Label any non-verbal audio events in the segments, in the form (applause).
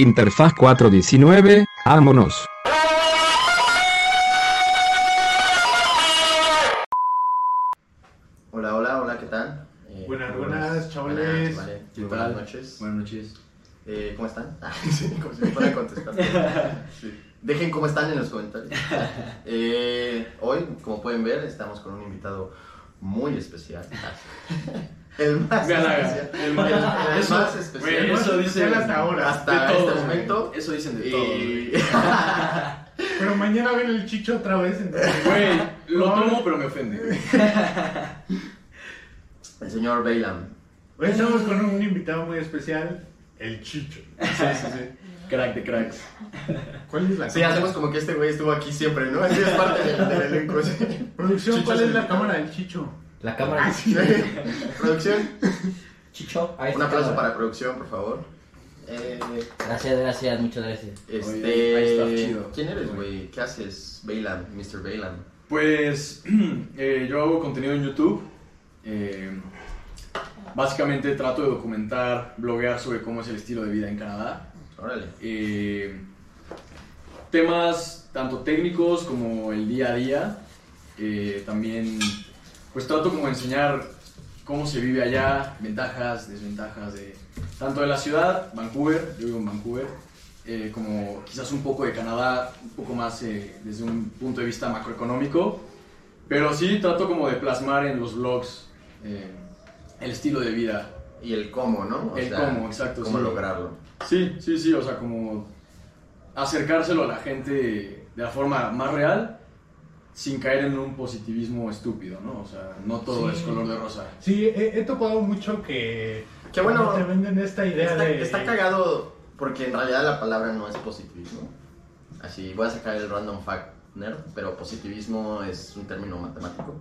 Interfaz 419, vámonos. Hola, hola, hola, ¿qué tal? Eh, Buenas, buenas, chavales. Buenas noches. Buenas noches. Eh, ¿Cómo están? Ah, (laughs) sí, como si me fuera a contestar. (laughs) Sí. Dejen cómo están en los comentarios. Eh, hoy, como pueden ver, estamos con un invitado muy especial. (laughs) El más Me especial. El más- (laughs) El eso- más especial. eso dicen hasta ahora. Hasta de este momento. güey. Eso dicen de todo. (laughs) Pero mañana ven el chicho otra vez. Entonces, Güey, lo No. tomo, pero me ofende. (laughs) El señor Bailam. Hoy estamos con un invitado muy especial, el chicho. Sí, sí, sí. Crack de cracks. ¿Cuál es la Sí, hacemos como que este güey estuvo aquí siempre, ¿no? Así es parte del, del elenco. Producción, ¿cuál es la cámara del chicho? La cámara. Sí. (laughs) Producción. Chicho. ahí Un aplauso cámara. para producción, por favor. Eh, Gracias, gracias, muchas gracias. este, ahí está, chido. ¿Quién eres, güey? ¿Qué haces, Bailam, Mr. Bailam? Pues (clears throat) eh, yo hago contenido en YouTube. Eh, básicamente trato de documentar, bloguear sobre cómo es el estilo de vida en Canadá. Órale. Eh, temas tanto técnicos como el día a día. Eh, también pues trato como de enseñar cómo se vive allá, ventajas, desventajas de tanto de la ciudad, Vancouver, yo vivo en Vancouver, eh, como quizás un poco de Canadá, un poco más eh, desde un punto de vista macroeconómico, pero sí trato como de plasmar en los vlogs eh, el estilo de vida. Y el cómo, ¿no? O El cómo, exacto, Cómo sí. lograrlo. Sí, sí, sí, o sea, como acercárselo a la gente de la forma más real sin caer en un positivismo estúpido, ¿no? O sea, no todo Sí. es color de rosa. Sí, he, he topado mucho que. Qué bueno. Te venden esta idea Está, de. está cagado porque en realidad la palabra no es positivismo. Así, voy a sacar el random fact nerd, pero positivismo es un término matemático.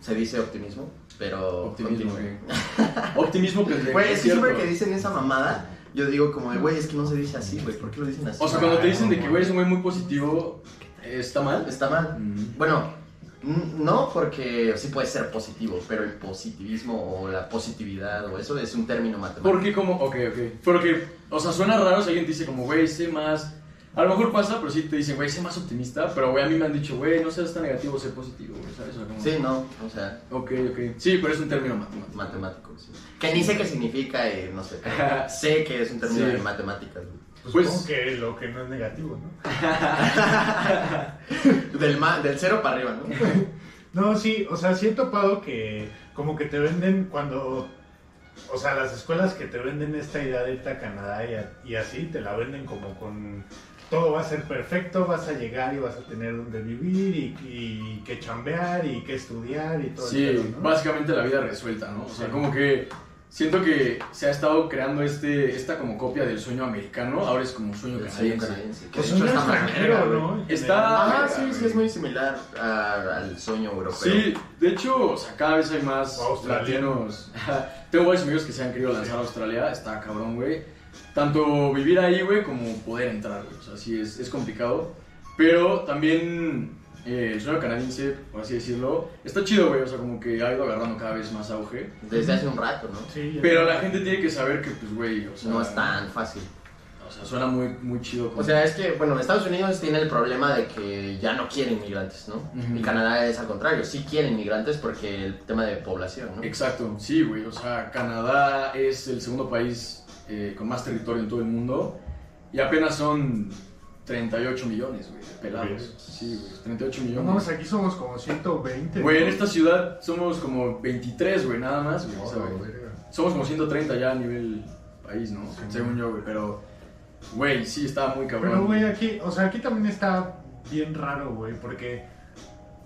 Se dice optimismo, pero... Optimismo. (laughs) Optimismo. Güey, es es que siempre que dicen esa mamada, yo digo como de, güey, es que no se dice así, güey, ¿por qué lo dicen así? O sea, cuando te dicen de que, güey, es un güey muy positivo, ¿está mal? Está mal. Mm. Bueno, n- no porque sí puede ser positivo, pero el positivismo o la positividad o eso es un término matemático. Porque como, ok, ok. Porque, o sea, suena raro si alguien te dice como, güey, sé más... A lo mejor pasa, pero sí te dicen, güey, sé más optimista. Pero, güey, a mí me han dicho, güey, no seas tan negativo, sé positivo, güey, ¿sabes? Como- Sí, no, o sea, Ok, ok. Sí, pero es un término matemático. matemático, sí. Que ni sé qué significa y no sé, (laughs) sé que es un término Sí. de matemáticas. güey. Pues, Pues- que lo que no es negativo, ¿no? (laughs) Del, ma- del cero para arriba, ¿no? (laughs) No, sí, o sea, sí he topado que como que te venden cuando, o sea, las escuelas que te venden esta idea de irte a Canadá y, a- y así, te la venden como con todo va a ser perfecto, vas a llegar y vas a tener donde vivir y, y que chambear y que estudiar y todo Sí, pedo, ¿no? básicamente la vida resuelta, ¿no? O sea, Sí. como que siento que se ha estado creando este, esta como copia del sueño americano, ahora es como sueño canadiense. canadiense, que Pues de un hecho está extranjero, ¿no? Está- Ah, sí, sí, es muy similar a- al sueño europeo. Sí, de hecho, o sea, cada vez hay más latinos. (laughs) Tengo varios amigos que se han querido lanzar a Australia, está cabrón, güey. Tanto vivir ahí, güey, como poder entrar, güey. O sea, sí, es, es complicado. Pero también eh, el sueño canadiense, por así decirlo, está chido, güey. O sea, como que ha ido agarrando cada vez más auge. Desde hace un rato, ¿no? Sí, Pero la gente tiene que saber que, pues, güey, o sea... No es tan fácil. O sea, suena muy, muy chido. como- O sea, es que, bueno, Estados Unidos tiene el problema de que ya no quiere inmigrantes, ¿no? Ujú. Y Canadá es al contrario, sí quiere inmigrantes porque el tema de población, ¿no? Exacto, sí, güey. O sea, Canadá es el segundo país eh, con más territorio en todo el mundo y apenas son 38 millones, güey, de pelados. Sí, güey, 38 No, millones. mames, aquí somos como 120. Güey, en ¿no? esta ciudad somos como 23, güey, nada más, güey. No, ¿sabes? la verga. Somos como 130 ya a nivel país, ¿no? Sí. Según yo, güey, pero, güey, sí está muy cabrón. Pero, güey, aquí, o sea, aquí también está bien raro, güey, porque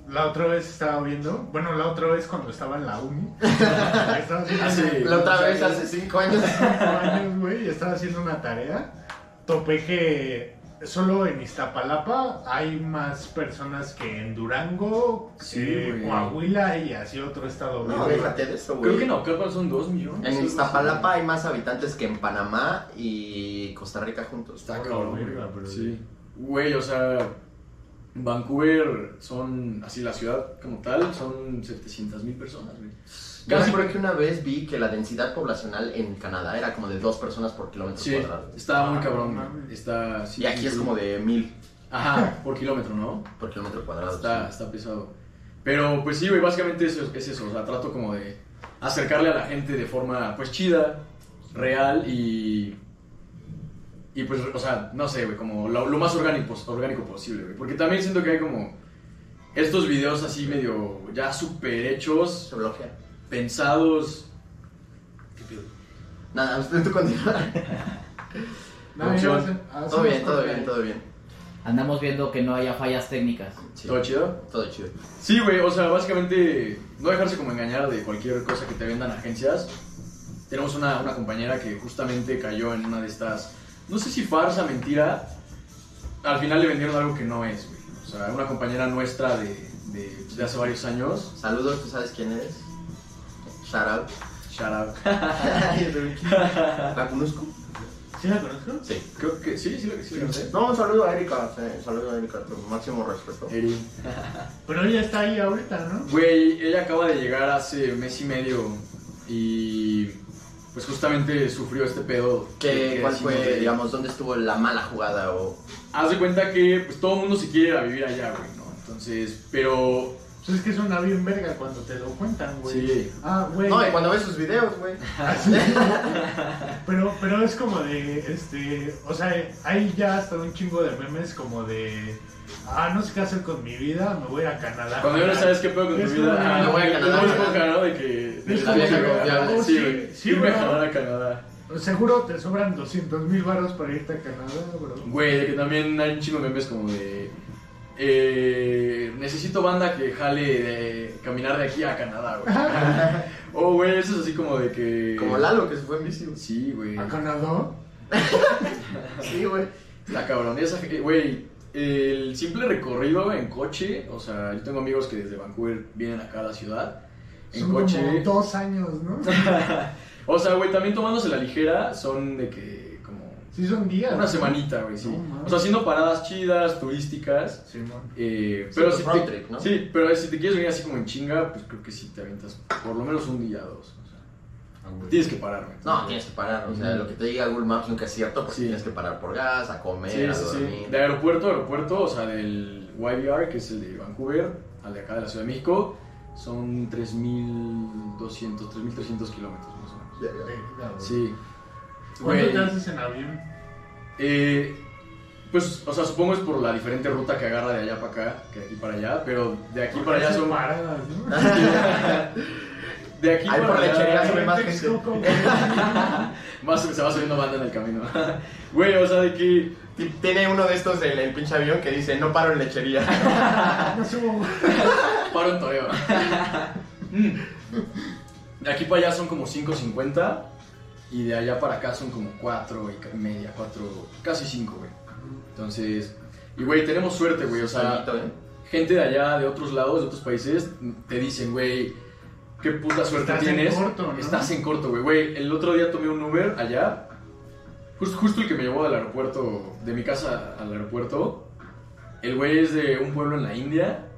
la otra vez estaba viendo, bueno, la otra vez cuando estaba en la uni, (laughs) estaba haciendo Ah, sí. La otra vez hace cinco años. cinco años, güey, y estaba haciendo una tarea, topé que solo en Iztapalapa hay más personas que en Durango, Sí, que. Coahuila y así otro estado. No, güey. déjate de eso, güey. Creo que en Naucalpan son 2 millones. En. Iztapalapa hay más habitantes que en Panamá y Costa Rica juntos. Está cabrón, verga, güey. pero- Sí. Güey, o sea, Vancouver son, así la ciudad como tal, son 700 mil personas, güey. Yo Casi- recuerdo que una vez vi que la densidad poblacional en Canadá era como de dos personas por kilómetro Sí, cuadrado. está muy Ah, cabrón, güey. Está, sí, Y aquí es como de mil Ajá, por kilómetro, ¿no? por kilómetro cuadrado. Está, sí. está pesado. Pero pues sí, güey, básicamente eso, es eso. O sea, trato como de acercarle a la gente de forma pues chida, real y... Y pues, o sea, no sé, güey, como lo, lo más orgánico, orgánico posible, güey. Porque también siento que hay como estos videos así medio ya super hechos, Se bloquea. Pensados. Nada, usted tú continúa. No. Ah, Todo bien, todo bien, todo bien. Andamos viendo que no haya fallas técnicas. Sí. ¿Todo chido? Todo chido. Sí, güey, o sea, básicamente no dejarse como engañar de cualquier cosa que te vendan agencias. Tenemos una, una compañera que justamente cayó en una de estas, no sé si farsa, mentira. Al final le vendieron algo que no es, güey. O sea, una compañera nuestra de, de, de hace varios años. Saludos, ¿tú sabes quién eres? Shout out. Shout out. (laughs) ¿La conozco? ¿Sí la conozco? Sí. Creo que sí, sí, lo sí, lo conocé. No, un saludo a Erika. sí, saludo a Erika, con máximo respeto. Eri. (laughs) Pero ella está ahí ahorita, ¿no? Güey, ella acaba de llegar hace mes y medio y pues justamente sufrió este pedo. ¿Qué, que ¿Cuál fue, de- digamos, dónde estuvo la mala jugada? O... Haz de cuenta que pues todo el mundo se quiere ir a vivir allá, güey, ¿no? Entonces, pero Pues es que suena bien verga cuando te lo cuentan, güey. sí. Ah, güey. No, y cuando ves sus videos, güey. Pero, pero es como de, este, o sea, hay ya hasta un chingo de memes como de, ah, no sé qué hacer con mi vida, me voy a Canadá. Cuando ya no sabes qué pedo con tu vida, ah, Me voy a de- Canadá. de que de Es la como vieja confiable. oh, Sí, sí, güey. sí, Irme a Canadá. Seguro te sobran 200 mil baros para irte a Canadá, bro. Güey, de que también hay un chingo de memes como de eh, necesito banda que jale de caminar de aquí a Canadá, güey. (laughs) oh, güey, eso es así como de que Como Lalo, que se fue en bici. Sí, güey. ¿A Canadá? (laughs) Sí, güey. Está cabrón. Esa, güey, el simple recorrido en coche, o sea, yo tengo amigos que desde Vancouver vienen acá a la ciudad en Son coche. como dos años, ¿no? (laughs) O sea, güey, también tomándose la ligera, son de que Sí son días. una semanita, güey, sí. No. O sea, haciendo paradas chidas, turísticas. Eh, Sí, pero pues, si te, trip, ¿no? sí, pero si te quieres venir así como en chinga, pues creo que sí te avientas por lo menos un día o dos. O sea, tienes que parar, güey. No, tienes que parar. O sea, lo que te diga Google Maps nunca es cierto porque Sí. tienes que parar por gas, a comer, Sí, a sí, sí. dormir. De aeropuerto a aeropuerto, o sea, del YVR, que es el de Vancouver, al de acá de la Ciudad de México, son 3.200, 3.300 kilómetros más o menos. Sí. ¿Cuánto te haces en avión? Eh, pues, o sea, supongo es por la diferente ruta que agarra de allá para acá, que de aquí para allá, pero de aquí para allá son... paradas, ¿no? (laughs) De aquí Ahí para por lechería allá... sube más En gente. (laughs) Más se va subiendo banda en el camino. (laughs) Güey, o sea, de que... Ti- Tiene uno de estos en el pinche avión que dice no paro en lechería. No subo, güey. Paro en toreo. Mm. De aquí para allá son como 5.50 y de allá para acá son como 4 y media, 4, casi 5, güey. Entonces, y güey, tenemos suerte, güey. O sea, Solito, ¿eh? gente de allá, de otros lados, de otros países, te dicen, güey, qué puta suerte Estás en tienes. corto, ¿no? Estás en corto, güey. Güey, el otro día tomé un Uber allá, justo, justo el que me llevó del aeropuerto, de mi casa al aeropuerto. El güey es de un pueblo en la India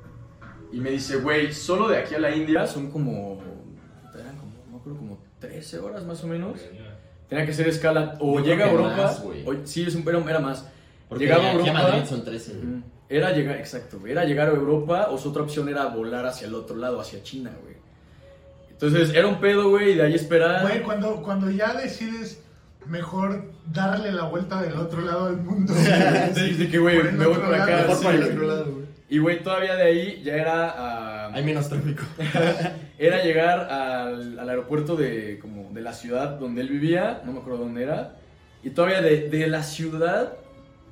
y me dice, güey, solo de aquí a la India son como, 13 horas más o menos. Tenía que hacer escala, o Yo llega a Europa, más, güey. o- sí, es un, era, era más. Porque Llegaba a aquí a Europa, Madrid son 13. güey. Ujú. Era llegar, exacto, era llegar a Europa o su otra opción era volar hacia el otro lado, hacia China, güey. Entonces era un pedo, güey, y de ahí esperar. Güey, cuando, cuando ya decides mejor darle la vuelta del otro lado al mundo. (laughs) de, de que, güey, me voy otro por acá. lado, Mejor sí, para el otro lado, güey. Y, güey, todavía de ahí ya era. ah, Hay menos tráfico. (laughs) era llegar al, al aeropuerto de, como, de la ciudad donde él vivía, no me acuerdo dónde era. Y todavía de, de la ciudad,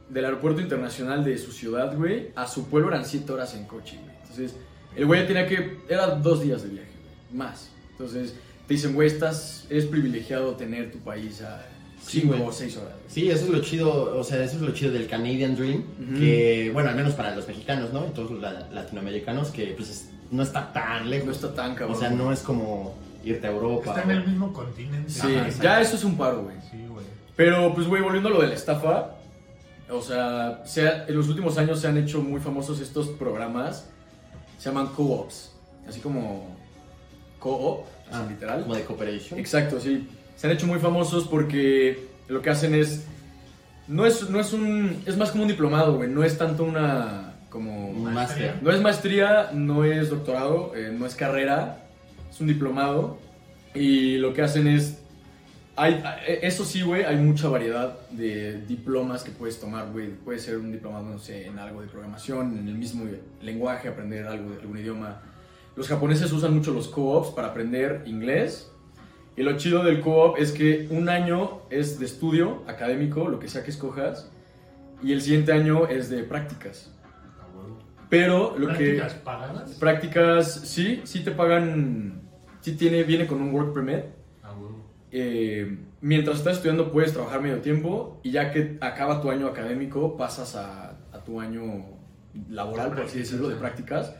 del aeropuerto internacional de su ciudad, güey, a su pueblo eran 7 horas en coche, güey. Entonces, el güey tenía que. Era dos días de viaje, güey, más. Entonces, te dicen, güey, estás. Eres privilegiado tener tu país a Sí, 5 güey. o 6 horas. güey. Sí, eso es lo chido, o sea, eso es lo chido del Canadian Dream, que, bueno, al menos para los mexicanos, ¿no? Y todos los la- latinoamericanos, que pues es- no está tan lejos. No está tan cabrón. o sea, no es como irte a Europa. Está en el mismo continente. Sí, Ajá, ya eso es un paro, güey. Sí, güey. Pero, pues, güey, volviendo a lo de la estafa, O sea, se ha- en los últimos años se han hecho muy famosos estos programas. Se llaman co-ops. Así como co-op, Ah, literal. Como de cooperation. Exacto, sí. Se han hecho muy famosos porque lo que hacen es. No es, no es un. Es más como un diplomado, güey. No es tanto una. Como. Un máster. No es maestría, no es doctorado, eh, no es carrera. Es un diplomado. Y lo que hacen es. Hay, eh, eso sí, güey, hay mucha variedad de diplomas que puedes tomar, güey. Puede ser un diplomado, no sé, en algo de programación, en el mismo lenguaje, aprender algo de algún idioma. Los japoneses usan mucho los co-ops para aprender inglés. Y lo chido del co-op es que un año es de estudio académico, lo que sea que escojas, y el siguiente año es de prácticas. Pero lo ¿Prácticas que pagadas? prácticas sí, sí te pagan, sí tiene viene con un work permit. A huevo. Eh, mientras estás estudiando puedes trabajar medio tiempo y ya que acaba tu año académico pasas a, a tu año laboral, por así decirlo, de prácticas.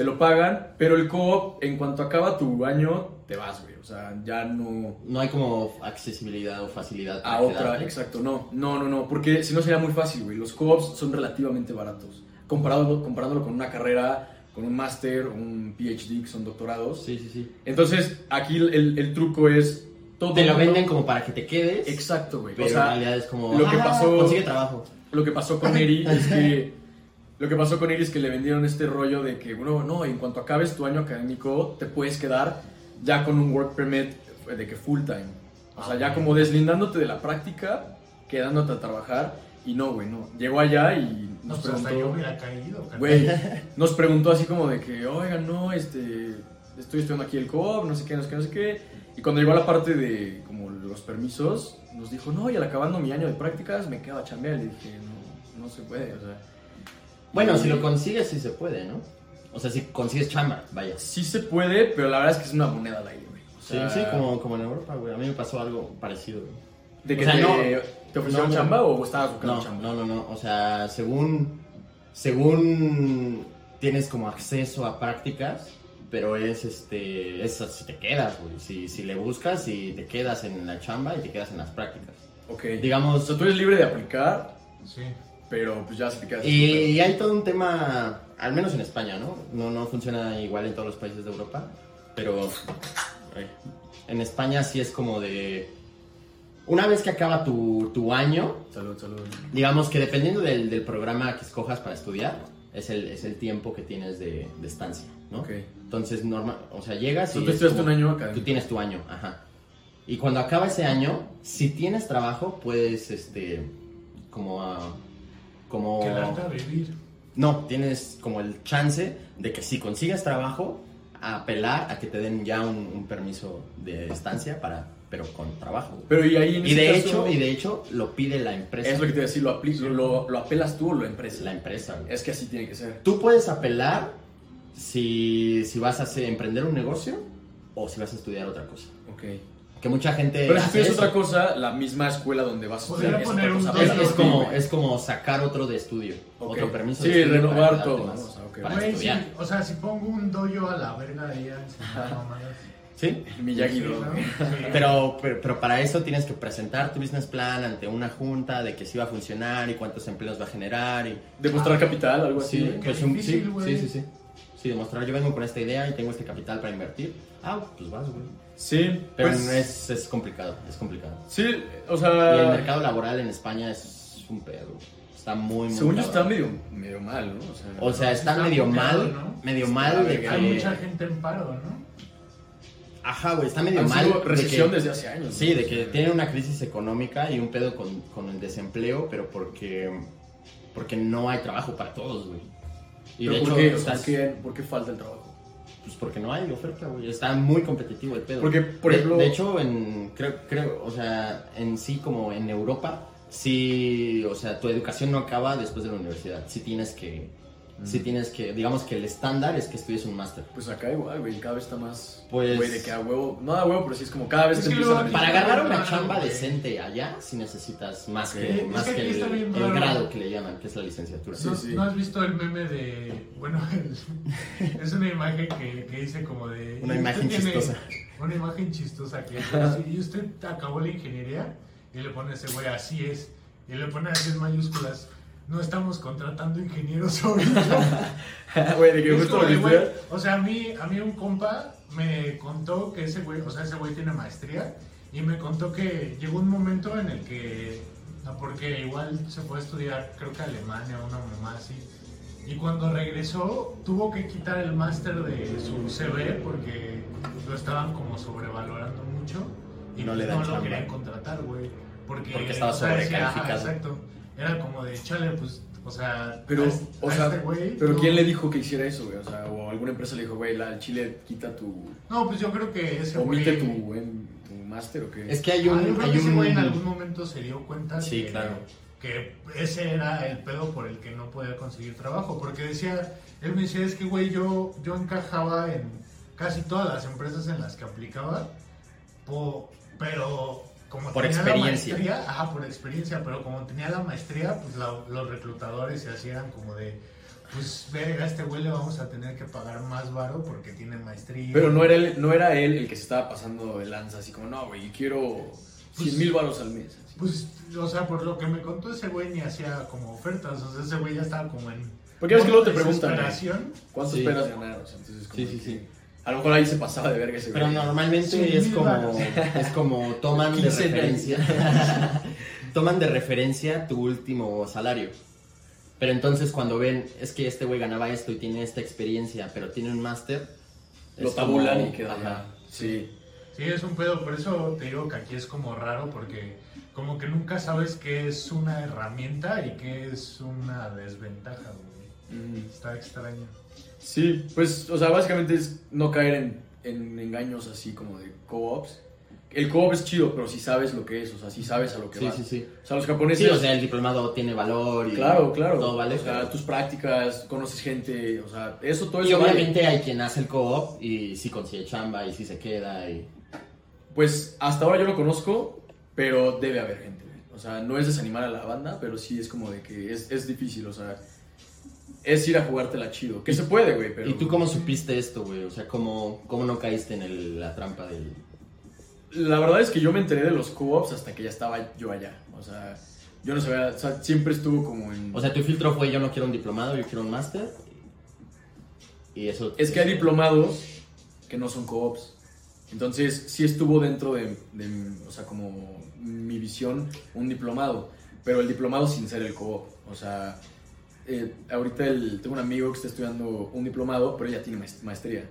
Te lo pagan, pero el co-op, en cuanto acaba tu año, te vas, güey. O sea, ya no, No hay como accesibilidad o facilidad para a otra, quedarte. exacto, no, no, no, no, porque si no sería muy fácil, güey. Los co-ops son relativamente baratos, comparado, comparándolo con una carrera, con un máster, un PhD, que son doctorados. Sí, sí, sí. Entonces, aquí el, el truco es todo. Te lo mundo- venden como para que te quedes. Exacto, güey. Pero O sea, en realidad es como. lo que "Ah, pasó- Consigue trabajo. lo que pasó con Eri es que. (laughs) Lo que pasó con Eri es que le vendieron este rollo de que, bueno, no, en cuanto acabes tu año académico, te puedes quedar ya con un work permit de que full time. O sea, ya como deslindándote de la práctica, quedándote a trabajar. Y no, güey, no. Llegó allá y No, nos pues hasta yo preguntó. hubiera caído. Güey, (laughs) nos preguntó así como de que, oigan, no, este, estoy estudiando aquí el co no sé qué, no sé qué, no sé qué. Y cuando llegó a la parte de como los permisos, nos dijo, no, y al acabando mi año de prácticas me quedo a chambear. Le dije, no, no se puede, o sea. Bueno, si lo consigues, sí se puede, ¿no? O sea, si consigues chamba, vaya. Sí se puede, pero la verdad es que es una moneda al aire, güey. O Sí, sea, sí, como, como en Europa, güey. A mí me pasó algo parecido, güey. ¿De que o sea, te, no. te ofrecieron No, no. chamba o estabas buscando No, chamba? no, no, no. O sea, según. Según tienes como acceso a prácticas, pero es este. Es si te quedas, güey. Si, si le buscas y te quedas en la chamba y te quedas en las prácticas. Ok. Digamos. O sea, tú eres libre de aplicar, Sí. Pero pues ya se quedas. Y, hay todo un tema, al menos en España, ¿no? ¿no? No funciona igual en todos los países de Europa, pero eh, en España sí es como de... Una vez que acaba tu, tu año, Salud, salud. digamos que dependiendo del, del programa que escojas para estudiar, es el, es el tiempo que tienes de, de estancia, ¿no? Ok. Entonces, normal, o sea, llegas Tú y... te es estudiaste como- un año académico. Tú tienes tu año, ajá. Y cuando acaba ese año, si tienes trabajo, puedes, este, como... ah, como... Quedarte a vivir. No, tienes como el chance de que si consigues trabajo, apelar a que te den ya un, un permiso de estancia para, pero con trabajo. Pero y ahí en Y de caso- hecho, y de hecho lo pide la empresa. Es lo que te iba a decir, lo, apli- lo, lo apelas tú o la empresa. La empresa. güey. Es que así tiene que ser. Tú puedes apelar si, si vas a hacer, emprender un negocio o si vas a estudiar otra cosa. Ok. Que mucha gente. Pero si hace es eso. otra cosa, la misma escuela donde vas a estudiar es poner otra un cosa. Es, doble es como, es como sacar otro de estudio, otro permiso Sí, de estudio renovar todo. O sea, para sí, o sea, si pongo un doyo a la verga de ella. ¿Sí? Miyagi. ¿no? Pero, pero, pero para eso tienes que presentar tu business plan ante una junta de que sí va a funcionar y cuántos empleos va a generar y Demostrar capital, algo así. sí, pues Qué un- difícil, sí, sí, sí, sí. Sí, demostrar yo vengo con esta idea y tengo este capital para invertir. Ah, pues vas, güey. Sí, Pero pues, no es, es complicado, es complicado. Sí, o Y el sea, mercado laboral en España es un pedo. Está muy, muy según yo está medio, medio mal, ¿no? O sea, O sea, está, Está medio mal, ¿no? medio Está mal de de- Hay que... mucha gente en paro, ¿no? Ajá, güey, está medio han mal. sido de recesión que- desde hace años. Sí, ¿no? de que sea, tienen una crisis económica y un pedo con, con el desempleo, pero porque, porque no hay trabajo para todos, güey. Y ¿Pero de por hecho, qué? O sea, estás- ¿por qué, por qué falta el trabajo? Pues porque no hay oferta, güey. Está muy competitivo el pedo. Porque, por de, ejemplo- de hecho, en, creo, creo, o sea, en sí, como en Europa, sí, o sea, tu educación no acaba después de la universidad. Sí tienes que, sí tienes que, digamos que el estándar es que estudies un máster. Pues acá igual, güey, cada vez está más... Pues- Güey, de que a huevo... No a huevo, pero sí es como cada vez Es te que a... Para agarrar una chamba decente allá, sí necesitas más que, Es más que que aquí el, el grado que le llaman, que es la licenciatura. Sí, ¿No, sí. ¿no has visto el meme de. Bueno, es, (laughs) es una imagen que, que dice como de. Una ¿y imagen tiene- chistosa. Una imagen chistosa que ¿y usted acabó la ingeniería? Y le pone ese güey, así es. y le pone así en mayúsculas. No estamos contratando ingenieros (laughs) ahorita. (laughs) Güey, de que justo como. O sea, a mí, a mí un compa me contó que ese güey, o sea, ese güey tiene maestría y me contó que llegó un momento en el que, porque igual se fue a estudiar, creo que a Alemania, una mamá así, y cuando regresó tuvo que quitar el máster de su CV porque lo estaban como sobrevalorando mucho y No le no lo chamba. querían contratar, güey. Porque, Porque estaba o sea, decía, sobrecalificado. exacto. Era como de, chale, pues, o sea, Pero, a este- o a sea, este güey, pero tú- ¿quién le dijo que hiciera eso, güey? O sea, o alguna empresa le dijo, güey, la Chile quita tu. No, pues yo creo que ese omite güey... tu, em, tu máster o qué. Es que hay Ah, yo un. creo Hay que ese güey en un algún momento se dio cuenta Sí, que, claro. que ese era el pedo por el que no podía conseguir trabajo. Porque decía, él me decía, es que güey, yo, yo encajaba en casi todas las empresas en las que aplicaba, po- pero como Por tenía experiencia. la maestría, ajá, por experiencia, pero como tenía la maestría, pues la- los reclutadores se hacían como de, pues verga, a este güey le vamos a tener que pagar más varo porque tiene maestría. Pero no era, él, no era él el que se estaba pasando de lanza, así como, no, güey, quiero 100 mil baros al mes. así. Pues, o sea, por lo que me contó ese güey ni hacía como ofertas, o sea, ese güey ya estaba como en... Porque es que luego te preguntan. ¿Cuánto Sí. esperas ganar? O sea, entonces, como Sí, sí, que sí. A lo mejor ahí se pasaba de verga ese Pero normalmente Sí, es como, varos. es como toman de 15 referencia, (laughs) toman de referencia tu último salario. Pero entonces cuando ven, es que este güey ganaba esto y tiene esta experiencia, pero tiene un máster, Lo tabulan como- y queda ajá. ya. Sí. Sí, es un pedo, por eso te digo que aquí es como raro, porque como que nunca sabes qué es una herramienta y qué es una desventaja, güey. Mm. Está extraño. Sí, pues, o sea, básicamente es no caer en, en engaños así como de co-ops. El co-op es chido, pero si sabes lo que es, o sea, si sabes a lo que Sí, vas. sí, sí. O sea, los japoneses... Sí, o sea, el diplomado tiene valor y Claro, claro. todo vale. O sea, tus prácticas, conoces gente, o sea, eso todo y eso vale. obviamente hay quien hace el co-op y sí consigue chamba y sí se queda y... Pues hasta ahora yo lo conozco, pero debe haber gente. O sea, no es desanimar a la banda, pero sí es como de que es, es difícil, o sea, es ir a jugártela chido. Que se puede, güey, pero... ¿Y tú cómo supiste esto, güey? O sea, ¿cómo, cómo no caíste en el- la trampa del... La verdad es que yo me enteré de los co-ops hasta que ya estaba yo allá. O sea, yo no sabía, o sea, siempre estuvo como en... O sea, tu filtro fue yo no quiero un diplomado, yo quiero un máster. Y eso... es que hay diplomados que no son co-ops. Entonces, sí estuvo dentro de, de, o sea, como mi visión, un diplomado. Pero el diplomado sin ser el co-op. O sea, eh, ahorita el- tengo un amigo que está estudiando un diplomado, pero ya tiene maest- maestría.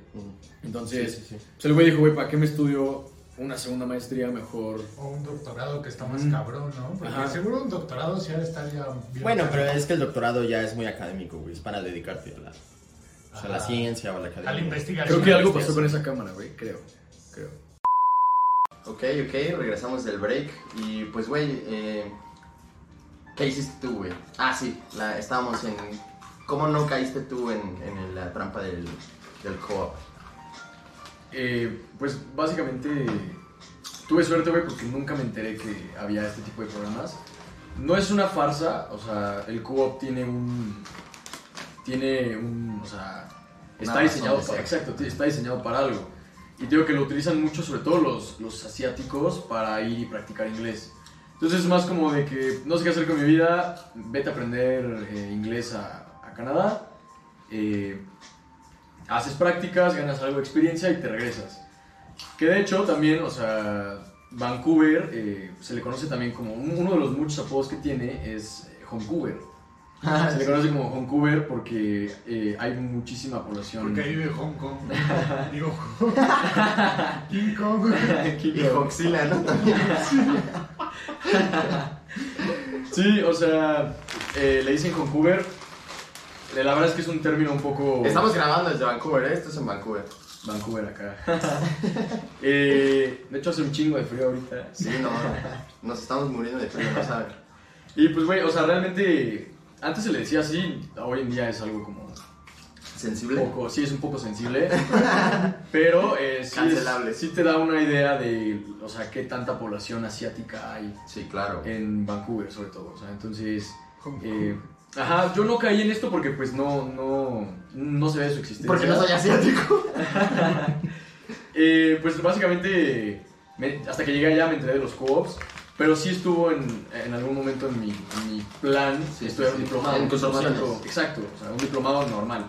Entonces, Sí, sí, sí. pues el güey dijo, güey, ¿para qué me estudio una segunda maestría mejor? O un doctorado que está más Mm. cabrón, ¿no? Porque Ajá. seguro un doctorado sí estar ya bien Bueno, pero es que el doctorado ya es muy académico, güey. Es para dedicarte a la, o sea, a la Ajá. ciencia o a la A academia. la investigación. Creo que algo pasó con esa cámara, güey, creo. Creo. Ok, ok, regresamos del break. Y pues, güey, eh, ¿qué hiciste tú, güey? Ah, sí, la, estábamos en. ¿Cómo no caíste tú en, en la trampa del, del co-op? Eh, pues básicamente tuve suerte, güey, porque nunca me enteré que había este tipo de programas. No es una farsa, o sea, el co-op tiene un. Tiene un. O sea, está diseñado para. Exacto, está diseñado para algo. Y digo que lo utilizan mucho, sobre todo los, los asiáticos, para ir y practicar inglés. Entonces es más como de que no sé qué hacer con mi vida, vete a aprender eh, inglés a, Canadá. eh, haces prácticas, ganas algo de experiencia y te regresas. Que de hecho también, o sea, Vancouver eh, se le conoce también como un- uno de los muchos apodos que tiene es eh, Se le conoce como Vancouver porque eh, hay muchísima población. Porque ahí vive Hong Kong. (laughs) Digo, (laughs) King Kong. Y Hoxila, ¿no? También. Sí, o sea, eh, le dicen Vancouver. Eh, La verdad es que es un término un poco. Estamos grabando desde Vancouver, ¿eh? Esto es en Vancouver. Vancouver acá. (laughs) Eh, de hecho, hace un chingo de frío ahorita. Sí, no, nos estamos muriendo de frío, no sabes. Y pues, güey, o sea, realmente. Antes se le decía así, hoy en día es algo como. ¿Sensible? poco, sí es un poco sensible, (laughs) pero eh, sí, es- Cancelable. sí te da una idea de, o sea, qué tanta población asiática hay Sí, claro. en Vancouver, sobre todo, o sea, entonces, eh, ajá, yo no caí en esto porque pues no, no, no se ve su existencia. Porque no soy asiático. (laughs) Eh, pues básicamente, me- hasta que llegué allá me enteré de los co-ops Pero sí estuvo en, en algún momento en mi, en mi plan Sí, estudiar sí, un sí. diplomado. En un diplomado. Exacto, o sea, un diplomado normal.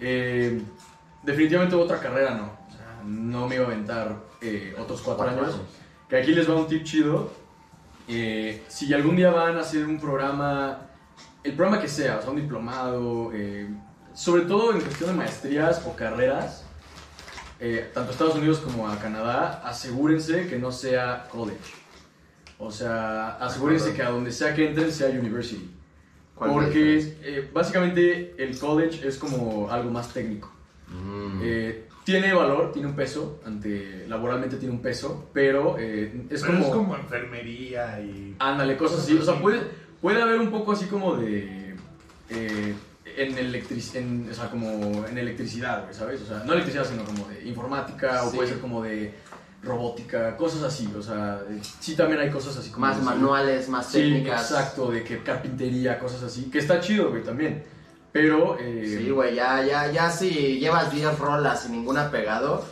Eh, definitivamente otra carrera no. O sea, no me iba a aventar eh, otros cuatro, Cuatro años. años. Que aquí les va un tip chido. Eh, si algún día van a hacer un programa, el programa que sea, o sea, un diplomado, eh, sobre todo en cuestión de maestrías o carreras, eh, tanto a Estados Unidos como a Canadá, asegúrense que no sea college. O sea, asegúrense que a donde sea que entren sea university. ¿Cuál es la Porque eh, básicamente el college es como algo más técnico. Mm. Eh, tiene valor, tiene un peso, ante, laboralmente tiene un peso, pero eh, es, Pero como, es como enfermería y... Ándale, cosas así. O sea, puede, puede haber un poco así como de... eh, en, electric, en, o sea, como en electricidad, ¿sabes? O sea, no electricidad, sino como de informática, o Sí. puede ser como de robótica, cosas así. O sea, eh, sí también hay cosas así como... Más manuales, más Sí, técnicas. exacto, de que carpintería, cosas así. Que está chido, güey, también. Pero... eh, Sí, güey, ya, ya, ya si llevas 10 rolas sin ninguna pegado,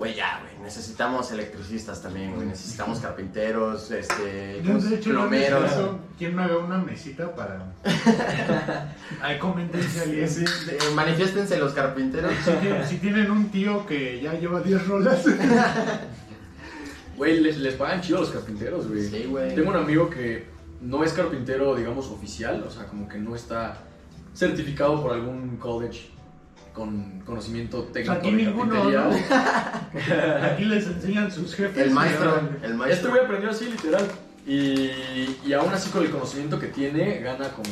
güey, ya, güey, necesitamos electricistas también, güey, necesitamos carpinteros, este, hecho, plomeros. quien me haga una mesita para... (laughs) Ahí coméntense alguien. Sí, eh, manifiéstense los carpinteros. Si, tienen- si tienen un tío que ya lleva 10 rolas. (laughs) Güey, les, les pagan chido a los carpinteros, güey. Sí, güey. Tengo un amigo que no es carpintero, digamos, oficial, o sea, como que no está certificado por algún college con conocimiento O técnico sea, aquí de ninguno. ¿no? (laughs) Aquí les enseñan sus jefes. El maestro, el Este maestro. güey aprendió así, literal. Y, y aún así con el conocimiento que tiene, gana como...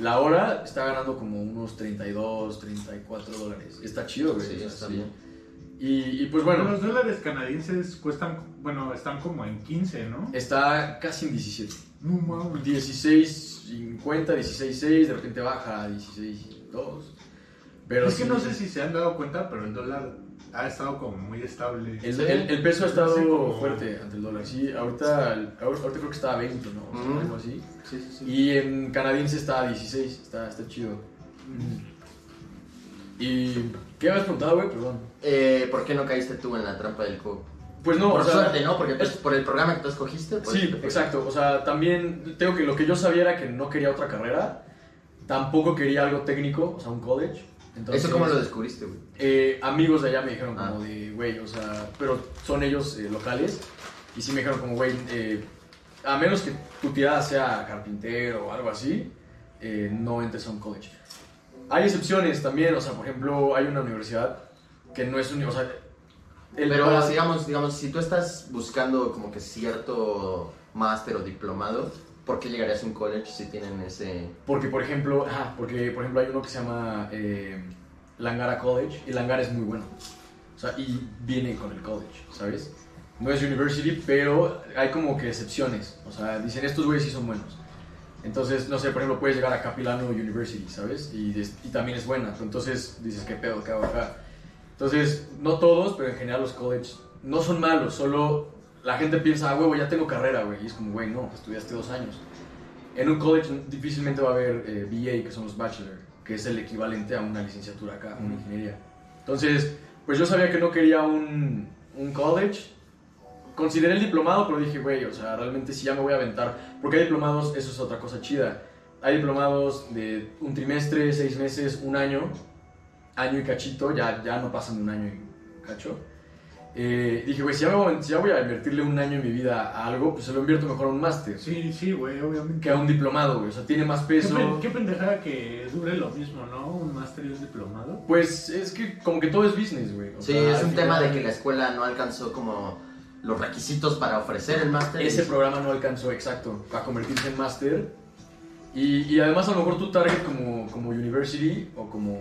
La hora está ganando como unos 32, 34 dólares. Está chido, güey. Sí, está sí. bien. Y, y pues Bueno, los dólares canadienses cuestan, bueno, están como en 15, ¿no? está casi en 17. No mames. 16.50, 16.6, de repente baja a 16.2. Pero es que sí, no sé si se han dado cuenta, pero el dólar ha estado como muy estable. El, el- el peso ha estado Sí, como- fuerte ante el dólar. Sí, ahorita, el- ahorita creo que está a 20, ¿no? O sea, Ujú. Algo así. Sí, sí, sí. Y en canadiense está a 16, está, está chido. ¿Y qué has preguntado, güey? Perdón. Eh, ¿Por qué no caíste tú en la trampa del coco? Pues no, por o sea, suerte, ¿no? Porque pues, es- por el programa que tú escogiste. pues, Sí, exacto. O sea, también tengo que lo que yo sabía era que no quería otra carrera. Tampoco quería algo técnico, o sea, un college. Entonces, ¿Eso cómo lo descubriste, güey? eh, amigos de allá me dijeron como Ah. de, güey, o sea, pero son ellos eh, locales. Y sí me dijeron como, güey, eh, a menos que tu tirada sea carpintero o algo así, eh, no entres a un college. Hay excepciones también, o sea, por ejemplo, hay una universidad que no es un... O sea, el- Pero digamos, digamos, si tú estás buscando como que cierto máster o diplomado, ¿por qué llegarías a un college si tienen ese... Porque, por ejemplo, porque, por ejemplo, hay uno que se llama eh, Langara College y Langara es muy bueno. O sea, y viene con el college, ¿sabes? No es university, pero hay como que excepciones. O sea, dicen, estos güeyes sí son buenos. Entonces, no sé, por ejemplo, puedes llegar a Capilano University, ¿sabes? Y, y también es buena. Entonces, dices, ¿qué pedo? ¿Qué hago acá? Entonces, no todos, pero en general los colleges no son malos, solo la gente piensa, ah, huevo, ya tengo carrera, güey. Y es como, güey, no, estudiaste dos años. En un college difícilmente va a haber eh, BA, que son los bachelor, que es el equivalente a una licenciatura acá, una ingeniería. Entonces, pues yo sabía que no quería un, un college. Consideré el diplomado, pero dije, güey, o sea, realmente si ya me voy a aventar. Porque hay diplomados, eso es otra cosa chida. Hay diplomados de un trimestre, seis meses, un año, año y cachito, ya, ya no pasan de un año y cacho. Eh, dije, güey, si, ya me voy- si ya voy a invertirle un año en mi vida a algo, pues se lo invierto mejor a un máster Sí, sí, güey, obviamente. que a un diplomado, güey. O sea, tiene más ¿Qué, peso. pen- qué pendejada que dure lo mismo, ¿no? Un máster y un diplomado. Pues es que como que todo es business, güey. Sí, sea, es un tema de que la escuela no alcanzó como los requisitos para ofrecer el máster. Ese programa no alcanzó, exacto, a convertirse en máster. Y, y además a lo mejor tu target como, como university o como,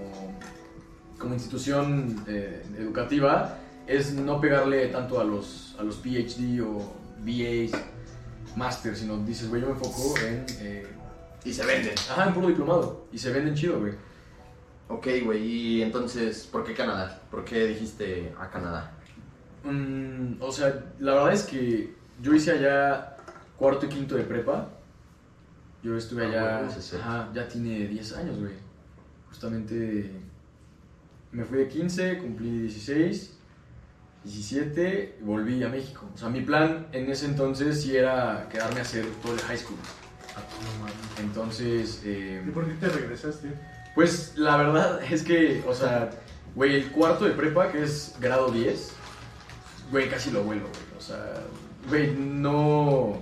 como institución eh, educativa es no pegarle tanto a los, a los PhD o BAs, máster, sino dices, güey, yo me enfoco en... eh, Y se venden. ajá, en puro diplomado. Y se venden chido, güey. Ok, güey, y entonces, ¿por qué Canadá? ¿Por qué dijiste a Canadá? Mm, o sea, la verdad es que yo hice allá cuarto y quinto de prepa. Yo estuve Ah, allá, bueno, sí, sí. ajá, ya tiene 10 años, güey. Justamente me fui de 15, cumplí 16 17 volví a México. O sea, mi plan en ese entonces sí era quedarme a hacer todo el high school. Mames. Entonces, eh, ¿Y por qué te regresaste? pues la verdad (laughs) es que, o sea, güey, el cuarto de prepa, que es grado 10, güey, casi lo vuelo, güey. O sea, güey, no...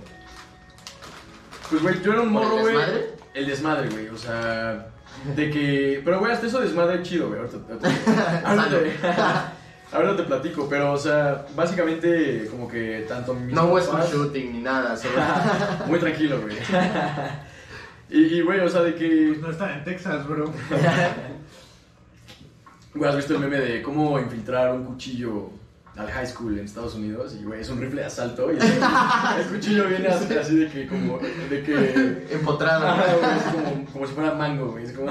Pues, güey, yo era un ¿Por el morro, güey. desmadre? El desmadre, güey, o sea... De que... Pero, güey, hasta eso desmadre chido, güey. Ahorita, ahorita- (laughs) ahorita ahorita te platico, pero, o sea, básicamente, como que tanto mis No hubo papás- shooting ni nada, solo... (laughs) Muy tranquilo, güey. (laughs) Y, y, güey, o sea, de que... Pues no estaba en Texas, bro. Güey, (laughs) ¿has visto el meme de cómo infiltrar un cuchillo al high school en Estados Unidos? Y, güey, es un rifle de asalto y el, cuchillo viene así, así de que, como, de que... Empotrado. Es como, como si fuera mango, güey. Es como...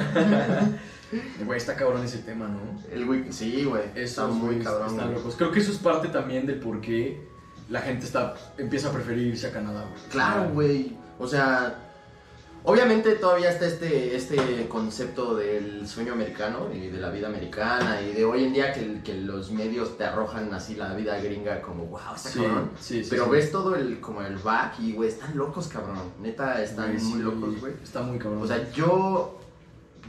Güey, está cabrón ese tema, ¿no? El güey, sí, güey. Está muy güeyes cabrón. Están güey. locos. Creo que eso es parte también del por qué la gente está, empieza a preferir irse a Canadá, güey. Claro, güey. O sea, obviamente todavía está este, este concepto del sueño americano y de la vida americana y de hoy en día que, que los medios te arrojan así la vida gringa como, wow, está Sí, cabrón. sí, sí. Pero sí. ves todo el, como el back y, güey, están locos, cabrón. Neta, están Güey, muy locos, güey. Está muy cabrón. O sea, yo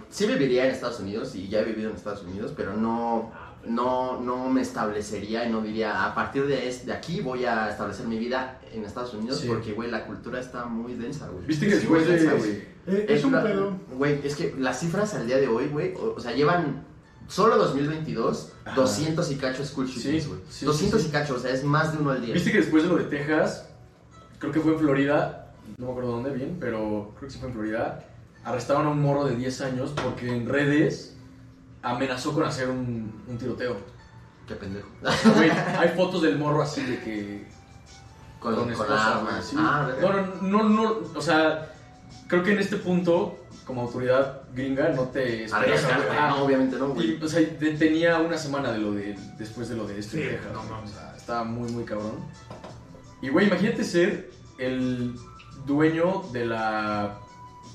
sí viviría en Estados Unidos y ya he vivido en Estados Unidos, pero no, no, no me establecería y no diría, a partir de, es- de aquí voy a establecer mi vida en Estados Unidos Sí. porque, güey, la cultura está muy densa, güey. Viste que Sí, después muy densa, de... güey. Eh, es un la- pedo. Güey, es que las cifras al día de hoy, güey, o, o sea, llevan solo 2022, Ajá. 200 y cacho school shootings, Sí, güey. sí, 200 sí, sí. y cacho, o sea, es más de uno al día. Viste que después de lo de Texas, creo que fue en Florida, no me acuerdo dónde bien, pero creo que sí fue en Florida, arrestaron a un morro de 10 años porque en redes amenazó con hacer un, un tiroteo. Qué pendejo. O sea, güey, hay fotos del morro así de que... con, con, esposa, armas. sí. Ah, no, no, no, no, o sea, creo que en este punto, como autoridad gringa, no te... esperas ah, no, obviamente no, güey. y, o sea, de- tenía una semana de lo de después de lo de esto en Sí, Texas. no mames. O sea, estaba muy, muy cabrón. Y, güey, imagínate ser el dueño de la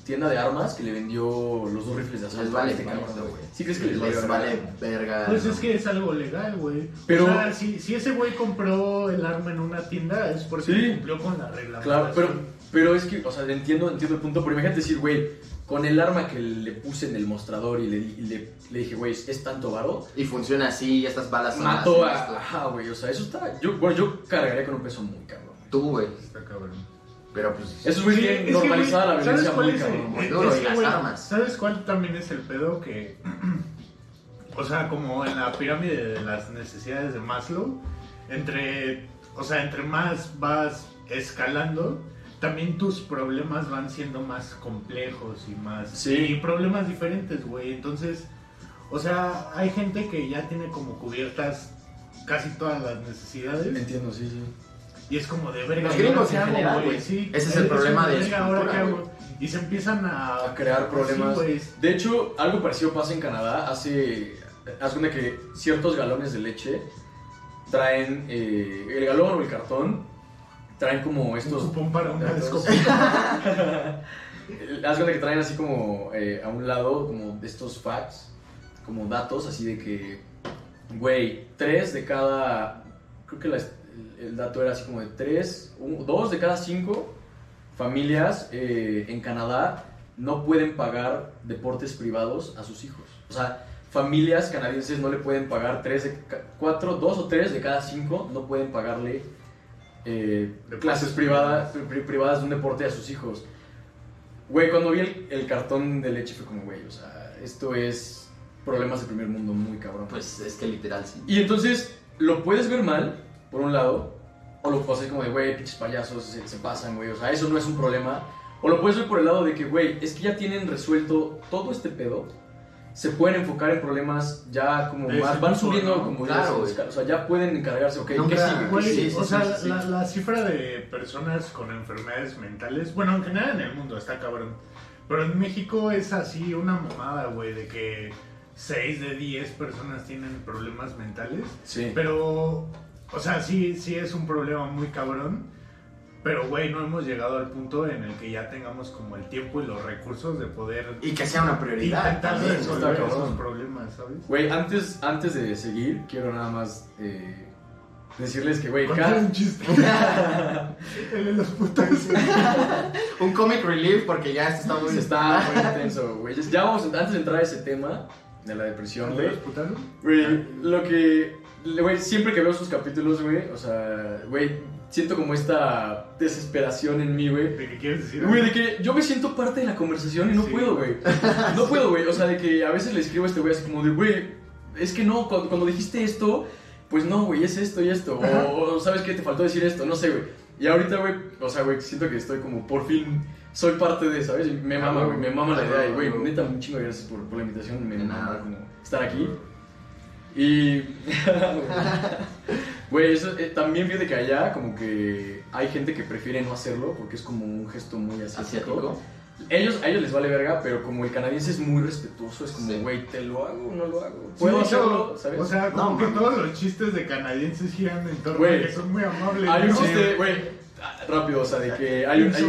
tienda de armas que le vendió los dos rifles de asalto Les vale este cabrón, güey. ¿Sí crees que les, les vale vale verga? Pues ¿no? es que es algo legal, güey. Pero- O sea, si, si ese güey compró el arma en una tienda es porque Sí. cumplió con la regla. Claro, pero, pero es que, o sea, entiendo, entiendo el punto, pero imagínate decir, güey, con el arma que le puse en el mostrador y le, le, le dije, güey, es tanto varo, Y funciona así, y estas balas son mató a... Ajá, güey, o sea, eso está... Yo, bueno, yo cargaría con un peso muy cabrón. Tú, güey. Está cabrón. Pero pues. Esos güeyes Sí, es que, normalizada la ¿sabes violencia cuál muy es cabrón. muy es duro, que, y las armas. ¿Sabes cuál también es el pedo? Que, o sea, como en la pirámide de las necesidades de Maslow, entre, o sea, entre más vas escalando, también tus problemas van siendo más complejos y más... Sí. Y problemas diferentes, güey. Entonces, o sea, hay gente que ya tiene como cubiertas casi todas las necesidades. Entiendo, sí, sí. Y es como de verga. Los ¿y ahora gringos en general, güey. Sí, Ese es el problema de verga. Y se empiezan a... A crear problemas. Sí. De hecho, algo parecido pasa en Canadá. Hace. Haz cuenta que ciertos galones de leche traen. eh, el galón o el cartón traen como Un estos. cupón para una. (laughs) Haz cuenta que traen así como eh, a un lado, como de estos facts, como datos, así de que. Güey, tres de cada. Creo que la- el, dato era así como de tres. un- dos de cada cinco familias eh, en Canadá no pueden pagar deportes privados a sus hijos. O sea, familias canadienses no le pueden pagar tres de cuatro, dos o tres de cada cinco no pueden pagarle eh, clases privadas, pri- privadas de un deporte a sus hijos. Güey, cuando vi el, el cartón de leche fue como, güey, o sea, esto es problemas de primer mundo muy cabrón. Pues es que literal sí. Y entonces lo puedes ver mal, por un lado, o lo puedes hacer como de, güey, pinches payasos se, se pasan, güey, o sea, eso no es un problema. O lo puedes ver por el lado de que, güey, es que ya tienen resuelto todo este pedo, se pueden enfocar en problemas ya como De más, van subiendo ¿no? como Claro, o sea, ya pueden encargarse, ok, ¿qué Nunca- sigue? ¿Qué Güey, sigue? sí, o sí, sea, sí, sí. La, la cifra de personas con enfermedades mentales, bueno, en general en el mundo está cabrón, pero en México es así una mamada, güey, de que 6 de 10 personas tienen problemas mentales, Sí. pero, o sea, sí, sí es un problema muy cabrón, pero, güey, no hemos llegado al punto en el que ya tengamos como el tiempo y los recursos de poder Y que sea una prioridad intentar resolver está esos problemas, ¿sabes? Güey, antes, antes de seguir, quiero nada más eh, decirles que, güey, cada... un chiste. (laughs) El de los putos. (laughs) Un comic relief porque ya esto está muy... Está muy intenso, güey. Ya vamos, antes de entrar a ese tema de la depresión, ¿El de güey. los putanos? Güey, lo que. Güey, siempre que veo sus capítulos, güey, o sea, güey, siento como esta desesperación en mí, güey. ¿De qué quieres decir? Güey, de que yo me siento parte de la conversación y no Sí. puedo, güey. No (laughs) puedo, güey. O sea, de que a veces le escribo a este güey así como de, güey, es que no, cuando, cuando dijiste esto, pues no, güey, es esto y esto. O, o, sabes qué, te faltó decir esto, no sé, güey. Y ahorita, güey, o sea, güey, siento que estoy como por fin. Soy parte de, ¿sabes? Me mama, güey, me mama la idea. Y, güey, neta, un chingo gracias por, por la invitación. Me mama como estar aquí. Y. (laughs) Güey, eso eh, también vi de que allá, como que hay gente que prefiere no hacerlo porque es como un gesto muy asiático. Asiático. Ellos, a ellos les vale verga, pero como el canadiense es muy respetuoso, es como, Sí. güey, ¿te lo hago o no lo hago? ¿Puedo hacerlo? ¿Sabes? O sea, como No, que todos los chistes de canadienses giran en torno a que son muy amables. hay un chiste, güey, ah, rápido, o sea, de que hay un, hay,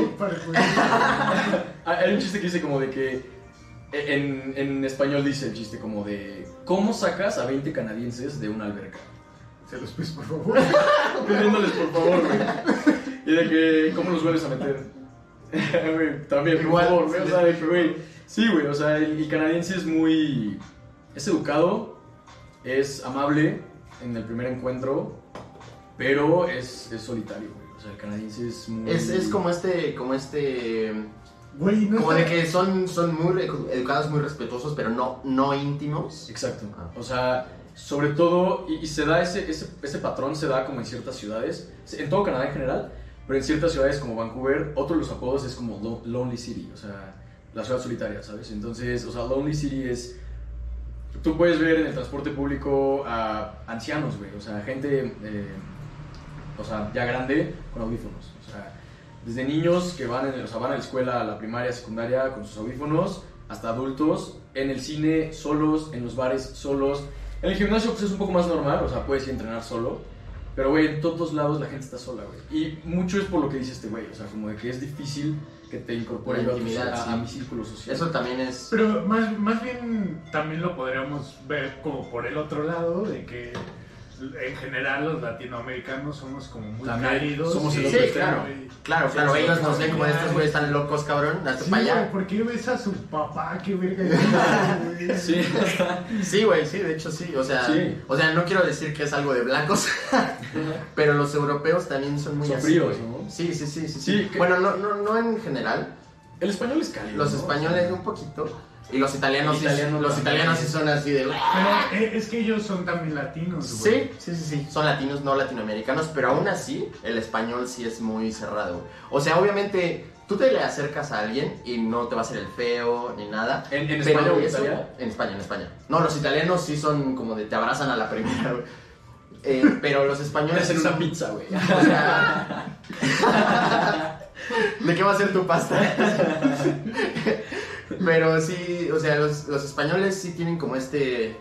hay- (laughs) hay un chiste que dice como de que en, en español dice el chiste como de ¿cómo sacas a 20 canadienses de una alberca? Se los pides, por favor. (laughs) Pidiéndoles por favor, güey. Y de que, ¿cómo los vuelves a meter? (laughs) Güey, también, por favor, güey. O sí, sea, de que, güey. Sí, güey, o sea, el, el canadiense es muy. Es educado, es amable en el primer encuentro, pero es, es solitario, güey. O sea, el canadiense es muy. Es, es como este, como este... Güey, no Como está- de que son, son muy edu- educados, muy respetuosos, pero no, no íntimos. Exacto. Ah. O sea, sobre todo, y, y se da ese, ese, ese patrón, se da como en ciertas ciudades, en todo Canadá en general, pero en ciertas ciudades como Vancouver, otro de los apodos es como Lo- Lonely City, o sea, la ciudad solitaria, ¿sabes? Entonces, o sea, Lonely City es... Tú puedes ver en el transporte público a ancianos, güey, o sea, gente, eh, o sea, ya grande con audífonos, o sea, desde niños que van, en, o sea, van a la escuela, a la primaria, secundaria con sus audífonos, hasta adultos, en el cine solos, en los bares solos. En el gimnasio pues es un poco más normal, o sea, puedes ir a entrenar solo. Pero, güey, en todos lados la gente está sola, güey. Y mucho es por lo que dice este güey, o sea, como de que es difícil que te incorpore yo a, tu- a- sí. a mi círculo social. Eso también es... Pero más, más bien también lo podríamos ver como por el otro lado, de que en general los latinoamericanos somos como muy También cálidos. somos el Sí, extremo. claro. Claro, claro, Sí, ellos nos ven como estos güeyes están locos, cabrón, hazte Sí, para allá. ¿por qué ves a su papá? ¿Qué verga? (laughs) Sí, Sí, güey, sí, de hecho sí, o sea, Sí. o sea, no quiero decir que es algo de blancos, (laughs) pero los europeos también son muy Son así, fríos. ¿no? Sí, sí, sí, sí, sí. Sí, que- Bueno, no, no, no en general, el español es cálido. los ¿no? españoles un poquito, y los italianos, italiano los italianos sí son así de... Pero es que ellos son también latinos, Sí, güey. sí, sí, sí, son latinos, no latinoamericanos, pero aún así el español sí es muy cerrado. güey. O sea, obviamente tú te le acercas a alguien y no te va a hacer el feo ni nada. ¿En, en pero España o en eso- Italia? En España, en España. No, los italianos sí son como de te abrazan a la primera, güey. Eh, pero los Te españoles hacen sí una pizza, güey. (laughs) O sea... ¿De qué va a ser tu pasta? (laughs) Pero sí, o sea, los, los españoles sí tienen como este...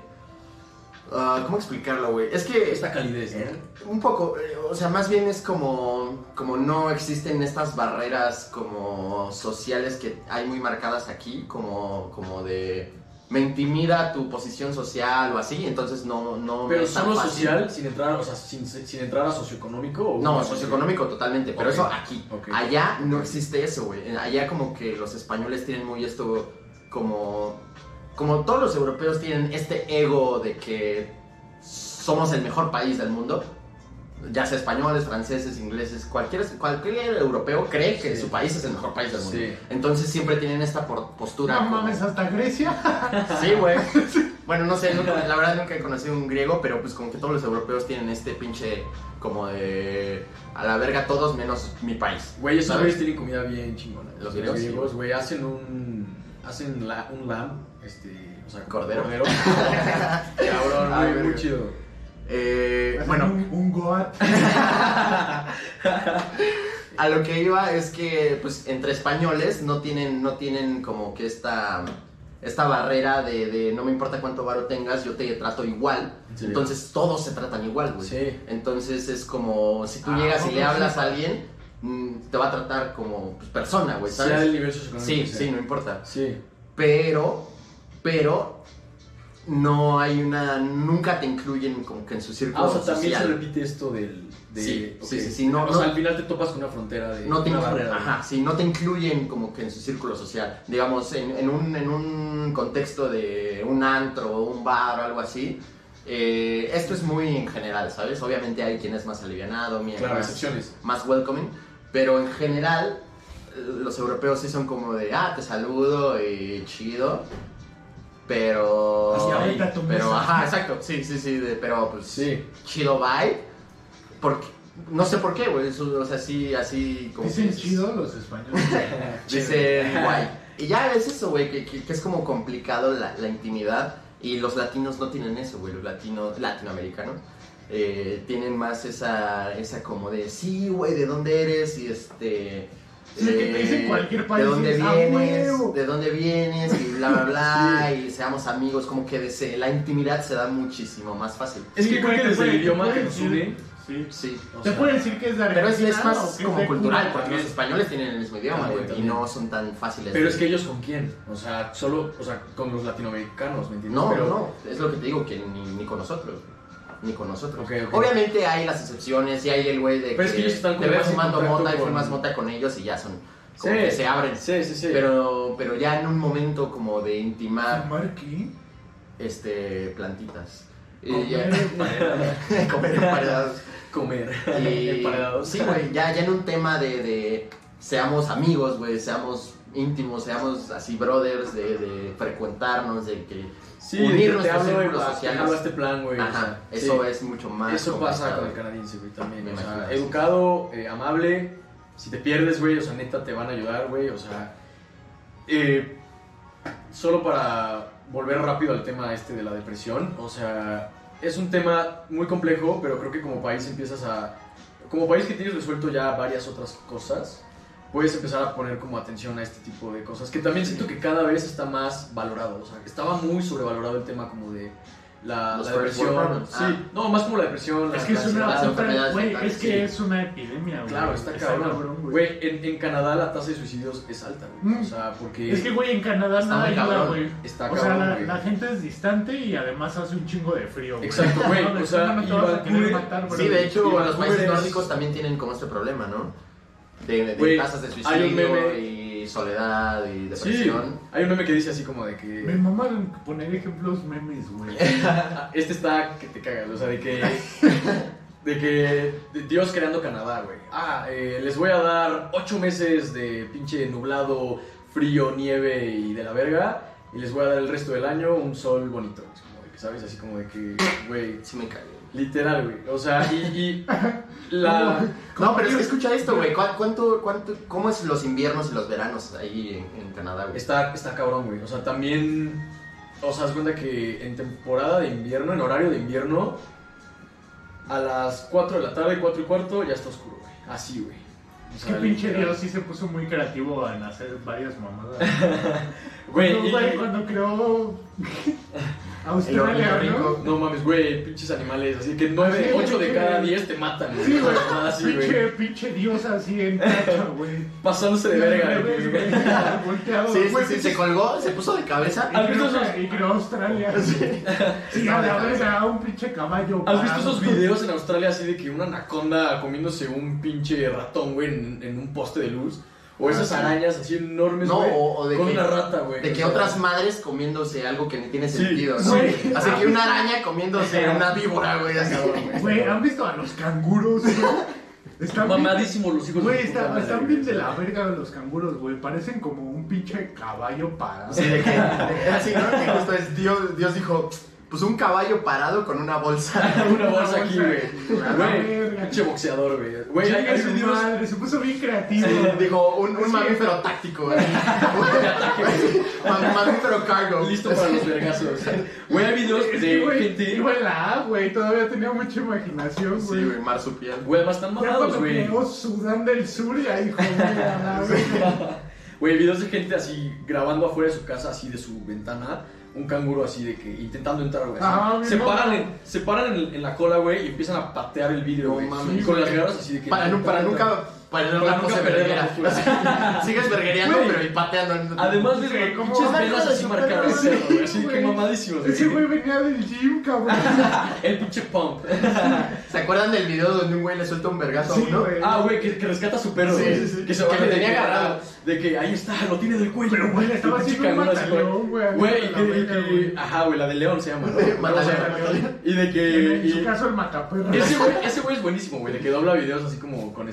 ah, ¿Cómo explicarlo, güey? Es que... Esta calidez, ¿no? Un poco, eh, o sea, más bien es como, como no existen estas barreras como sociales que hay muy marcadas aquí, como, como de me intimida tu posición social o así, entonces no, no Pero solo social, sin entrar, o sea, sin, sin entrar a socioeconómico. ¿o No, socioeconómico totalmente, pero eso aquí. Allá no existe eso, güey. Allá como que los españoles tienen muy esto, como, como todos los europeos tienen este ego de que somos el mejor país del mundo. Ya sea españoles, franceses, ingleses, cualquier, cualquier europeo cree que Sí. su país es el mejor país del mundo. Sí. Entonces siempre tienen esta por- postura. No como- mames, hasta Grecia. (laughs) Sí, güey. Bueno, no sé, nunca- la verdad nunca he conocido un griego, pero pues como que todos los europeos tienen este pinche como de a la verga todos menos mi país. Güey, esos ¿Sabes? güeyes tienen comida bien chingona. Los griegos, sí. güey, hacen un. Hacen la, un lamb, este. O sea, ¿Cordero? (laughs) Cabrón, Ay, muy, muy chido. Eh, bueno, Un, un goat. (laughs) a lo que iba es que pues entre españoles no tienen no tienen como que esta esta barrera de, de no me importa cuánto varo tengas, yo te trato igual. Entonces todos se tratan igual, güey. Sí. Entonces es como si tú Ah, llegas y le hablas sí. a alguien, mm, te va a tratar como pues, persona, güey, Sea el ¿sabes? nivel socioeconómico. Sí, sí, no importa. Sí. Pero, pero, no hay una, nunca te incluyen como que en su círculo Ah, o sea, también se repite esto del... De, Sí, sí, sí, no- o no- sea, al final te topas con una frontera de... no te, una inclu- barrera. de- ajá, sí, no te incluyen como que en su círculo social. Digamos, en, en un, en un contexto de un antro o un bar o algo así. eh, esto es muy en general, ¿sabes? Obviamente hay quien es más alivianado, Claro, más, excepciones. más welcoming, pero en general eh, los europeos sí son como de, ah, te saludo y chido, pero... Así, ahorita a tu pero, mesa. ajá, exacto, sí, sí, sí, de- pero pues Sí. chido bye, porque, no sé por qué, güey, eso, o sea, así, así como... Dicen que- chido los españoles. (laughs) Dicen guay. Y ya es eso, güey, que, que- que es como complicado la, la intimidad. Y los latinos no tienen eso, güey. Los latinos, latinoamericanos, eh, tienen más esa, esa como de, sí, güey, ¿de dónde eres? Y este... Sí, que te dicen cualquier país ¿De dónde "Ah, vienes? huevo". ¿De dónde vienes? Y bla, bla, bla. Y seamos amigos. Como que de- la intimidad se da muchísimo más fácil. Es Sí, que creo que desde el idioma que nos une... Sí. Sí. o Te sea, puede decir que es de Pero es, Argentina es o más es como cultural, porque los españoles tienen el mismo idioma, güey, y no son tan fáciles. Pero de- es que ellos con quién? O sea, solo, o sea, con los latinoamericanos, ¿me entiendes? No, Pero- no, es lo que te digo, que ni, ni con nosotros. Ni con nosotros. Obviamente hay las excepciones y hay el güey de Pero es que ellos están como te ves fumando mota y fumas mota con ellos y ya son como Sí. que se abren. Sí, sí, sí. Pero, pero ya en un momento como de intimar ¿Fumar qué? este, plantitas. Y Comer ya- (laughs) comer emparedados. Comer. Y, Emparedados. sí, güey, ya, ya en un tema de, de seamos amigos, güey, seamos íntimos, seamos así brothers, de, de frecuentarnos, de que Sí, unir de que te nuestros hablo, círculos a- te sociales. este plan, güey. o Ajá, sea, eso sí. es mucho más. Eso pasa con el canadiense, güey, también. Me o sea, sí. educado, eh, amable. Si te pierdes, güey, o sea, neta te van a ayudar, güey. O sea, eh, solo para volver rápido al tema este de la depresión, o sea, es un tema muy complejo, pero creo que como país empiezas a. Como país que tienes resuelto ya varias otras cosas, puedes empezar a poner como atención a este tipo de cosas, que también siento que cada vez está más valorado. O sea, que estaba muy sobrevalorado el tema como de la, la depresión. problems. Sí, Ah. no, más como la depresión. Es la- que es una es que sí. es epidemia, güey. Claro, está cabrón. güey. Güey, en, en Canadá la tasa de suicidios es alta, güey. Mm. O sea, porque Es que, güey, en Canadá Está nada ayuda, cabrón. güey. está O sea, cabrón, la, la gente es distante y además hace un chingo de frío, güey. Exacto, güey, (laughs) o sea, no te vas a matar. Sí, de hecho, los países es- nórdicos también tienen como este problema, ¿no? De, de tasas de hay un suicidio meme- y soledad y Sí, depresión. hay un meme que dice así como de Me que maman poner ejemplos memes, güey. (laughs) este está que te cagas, o sea, de que de que de Dios creando Canadá, güey. Ah, eh, les voy a dar ocho meses de pinche nublado, frío, nieve y de la verga y les voy a dar el resto del año un sol bonito, es como de que sabes, así como de que, güey, Sí me cagué. Literal, güey. O sea, y, y (laughs) la No, pero es que escucha esto, güey. ¿Cuá- ¿Cuánto, cuánto, ¿Cómo es los inviernos y los veranos ahí en, en Canadá, güey? Está, está cabrón, güey. O sea, también. O sea, haz cuenta que en temporada de invierno, en horario de invierno, a las 4 de la tarde, 4 y cuarto, ya está oscuro, güey. Así, güey. O Es que pinche literal. Dios sí se puso muy creativo en hacer varias mamadas. (laughs) Güey, Cuando, y- güey, cuando creó Australia. ¿no? No mames, güey, pinches animales. Así que 9, Así, 8 de cada 10 te matan, güey. Sí, güey. Así, güey. pinche, pinche Dios así en tacha, güey. Pasándose de verga, volteado, Sí, sí, güey, sí, se colgó, se puso de cabeza. Y ¿Has visto creó, esos- y creó Australia. Sí, Estaba a la verga, un pinche caballo. ¿Has visto esos videos en Australia así de que una anaconda comiéndose un pinche ratón, güey, en, en un poste de luz? O esas sí. arañas así enormes, No, güey. o, o de con que, una rata, güey. de que O sea, otras madres comiéndose algo que ni tiene Sí, sentido, ¿no? sí. Así que una araña (laughs) comiéndose una víbora, güey, así. Güey, ¿han visto a los canguros? güey? Están bien- Mamadísimos los hijos Güey, está- madre, están güey. bien de la verga los canguros, güey. Parecen como un pinche caballo parado. Sí, de que, así, ¿no? Que justo es Dios, Dios dijo, pues un caballo parado con una bolsa. (laughs) Una bolsa aquí, güey. Güey, pinche boxeador, güey. Güey, hay, videos. madre, se puso bien creativo. Dijo, un, un Sí. mamífero táctico, güey. (laughs) Mam- mamífero cargo. Listo para los vergazos. Güey, hay videos de güey, gente. iba en la A, güey. Todavía tenía mucha imaginación, Sí, güey. güey, marsupial. Güey, además están cuando güey. creó Sudán del Sur y ahí, (laughs) verga. Güey, videos de gente así grabando afuera de su casa, así de su ventana. Un canguro así de que intentando entrar, güey. Ah, se, paran en, se paran en, en la cola, güey, y empiezan a patear el vidrio, güey. y con las garras así de que. Para nunca para no Para verguera. postura. Sigues verguereando, Güey. pero y pateando. Además de Sí, como pinches de así marcadas, güey, güey. que mamadísimos. Ese güey. güey venía del gym, cabrón. (laughs) El pinche pump. (laughs) ¿Se acuerdan del video donde un güey le suelta un vergazo Sí, a uno? güey. Ah, güey, que, que rescata a su perro, Sí, güey. sí, sí. Que se Que baja lo de tenía que- agarrado. De que ahí está, lo tiene del cuello. Pero, güey, estaba El así, güey. güey, Güey, que, que- güey. Ajá, güey, la de León se llama. Sí. Y de que... En su caso, el mataperro. Ese güey, ese güey es buenísimo, güey, de que dobla videos así como con,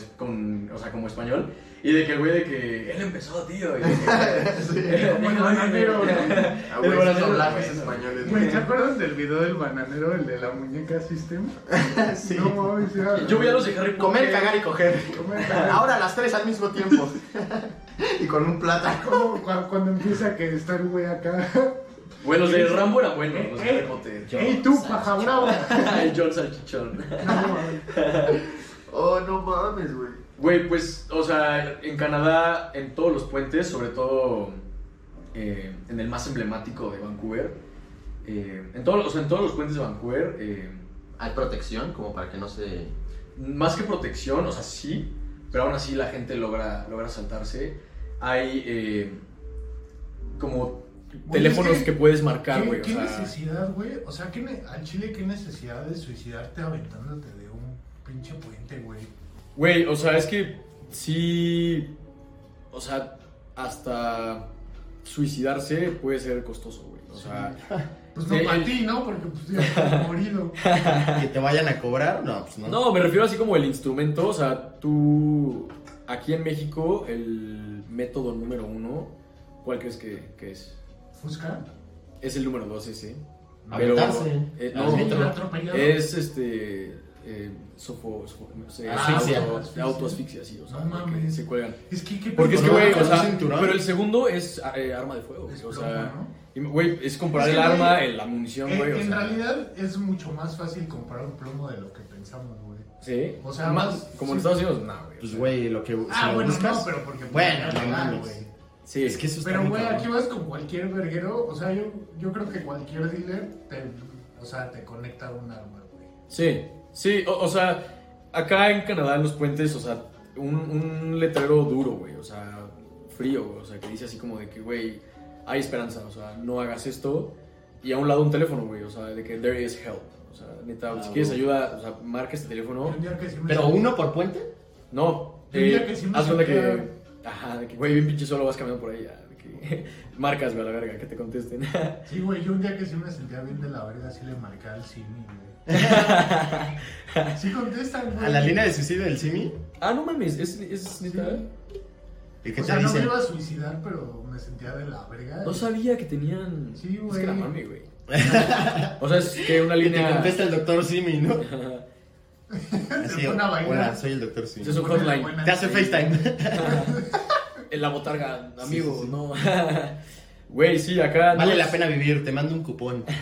o sea, como español. Y de que el güey de que él empezó, tío. Y de que, Como el bananero, El bananero, doblajes bueno, españoles. Güey, ¿te acuerdas del video del bananero, el de la muñeca System? (laughs) Sí. No mames, ya. Yo vi a los de Harry Potter. Comer, cagar y coger. Comer, (laughs) cagar. Ahora las tres al mismo tiempo. (laughs) y con un plátano. Como cuando empieza que está el güey acá. Güey, los de Rambo eran buenos, los de Harry Potter. ¡Ey, tú, paja brava! El John Salchichón. No mames. Oh, no mames, güey. Güey, pues, o sea, en Canadá, en todos los puentes, sobre todo eh, en el más emblemático de Vancouver, eh, en, todos, o sea, en todos los puentes de Vancouver, eh, Hay protección como para que no se... más que protección, o sea, sí, pero aún así la gente logra, logra saltarse. Hay eh, como teléfonos es que- que, puedes marcar, ¿Qué, güey. o qué sea, necesidad, güey? O sea, ¿qué ne- al Chile, ¿qué necesidad de suicidarte aventándote de un pinche puente, güey? Güey, o sea, es que sí. O sea, hasta suicidarse puede ser costoso, güey. O sea, (laughs) Pues no para ti, ¿no? Porque pues ya estás (laughs) morido. Que te vayan a cobrar, no, pues no. no, me refiero así como el instrumento. O sea, tú. Aquí en México, el método número uno, ¿cuál crees que, que es? ¿Fusca? Es el número dos ese. Aventarse. eh, no, atropellado. es este. Eh, sofo, sofo- se- Asfixia. auto- Asfixia. autoasfixia, sí. O sea, No de que mames. se cuelgan. Es que, ¿qué Porque es que, güey, o sea, pero el segundo es eh, arma de fuego, güey, Es o sea, ¿no? güey, es comparar Es que, el arma, el- la munición, En, güey, o en sea, realidad es mucho más fácil comprar un plomo de lo que pensamos, güey. sí, o sea, más, más- como en sí. Estados Unidos, no, güey, Pues, güey, lo que. Ah, bueno, buscas. no, pero porque... Bueno, no mames. güey. sí, Es que eso está Pero, güey, aquí vas con cualquier verguero, o sea, yo, yo creo que cualquier dealer te, o sea, te conecta un arma, güey. sí, sí, o, o sea, acá en Canadá, en los puentes, o sea, un, un letrero duro, güey, o sea, frío, güey, o sea, que dice así como de que, güey, hay esperanza, o sea, no hagas esto, y a un lado un teléfono, güey, o sea, de que there is help, o sea, neta, Ah, si quieres güey. ayuda, o sea, marca este teléfono, que sí Pero uno por puente. No, eh, que sí haz cuenta sentía- que. Ajá, de que, güey, bien pinche solo vas caminando por ahí. ya, que (laughs) marcas, güey, a la verga, que te contesten. (laughs) Sí, güey, yo un día que sí me sentía bien de la verga, sí le marqué al Simi, güey. (laughs) Sí contestan, güey. A la línea de suicidio del Simi. ah, no mames, es, es neta. ¿Y qué O te sea, no me iba a suicidar, pero me sentía de la verga. No sabía que tenían. Sí, Es güey. que era mami, güey. o sea, es que una Y te línea. contesta el doctor Simi, ¿no? Se pone a bailar. Hola, soy el doctor Simi. Es un hotline. buena- Te hace FaceTime. En la botarga, amigo, Sí, sí, sí. no. (laughs) Güey, sí, acá. Vale no la es- pena vivir, te mando un cupón. (laughs)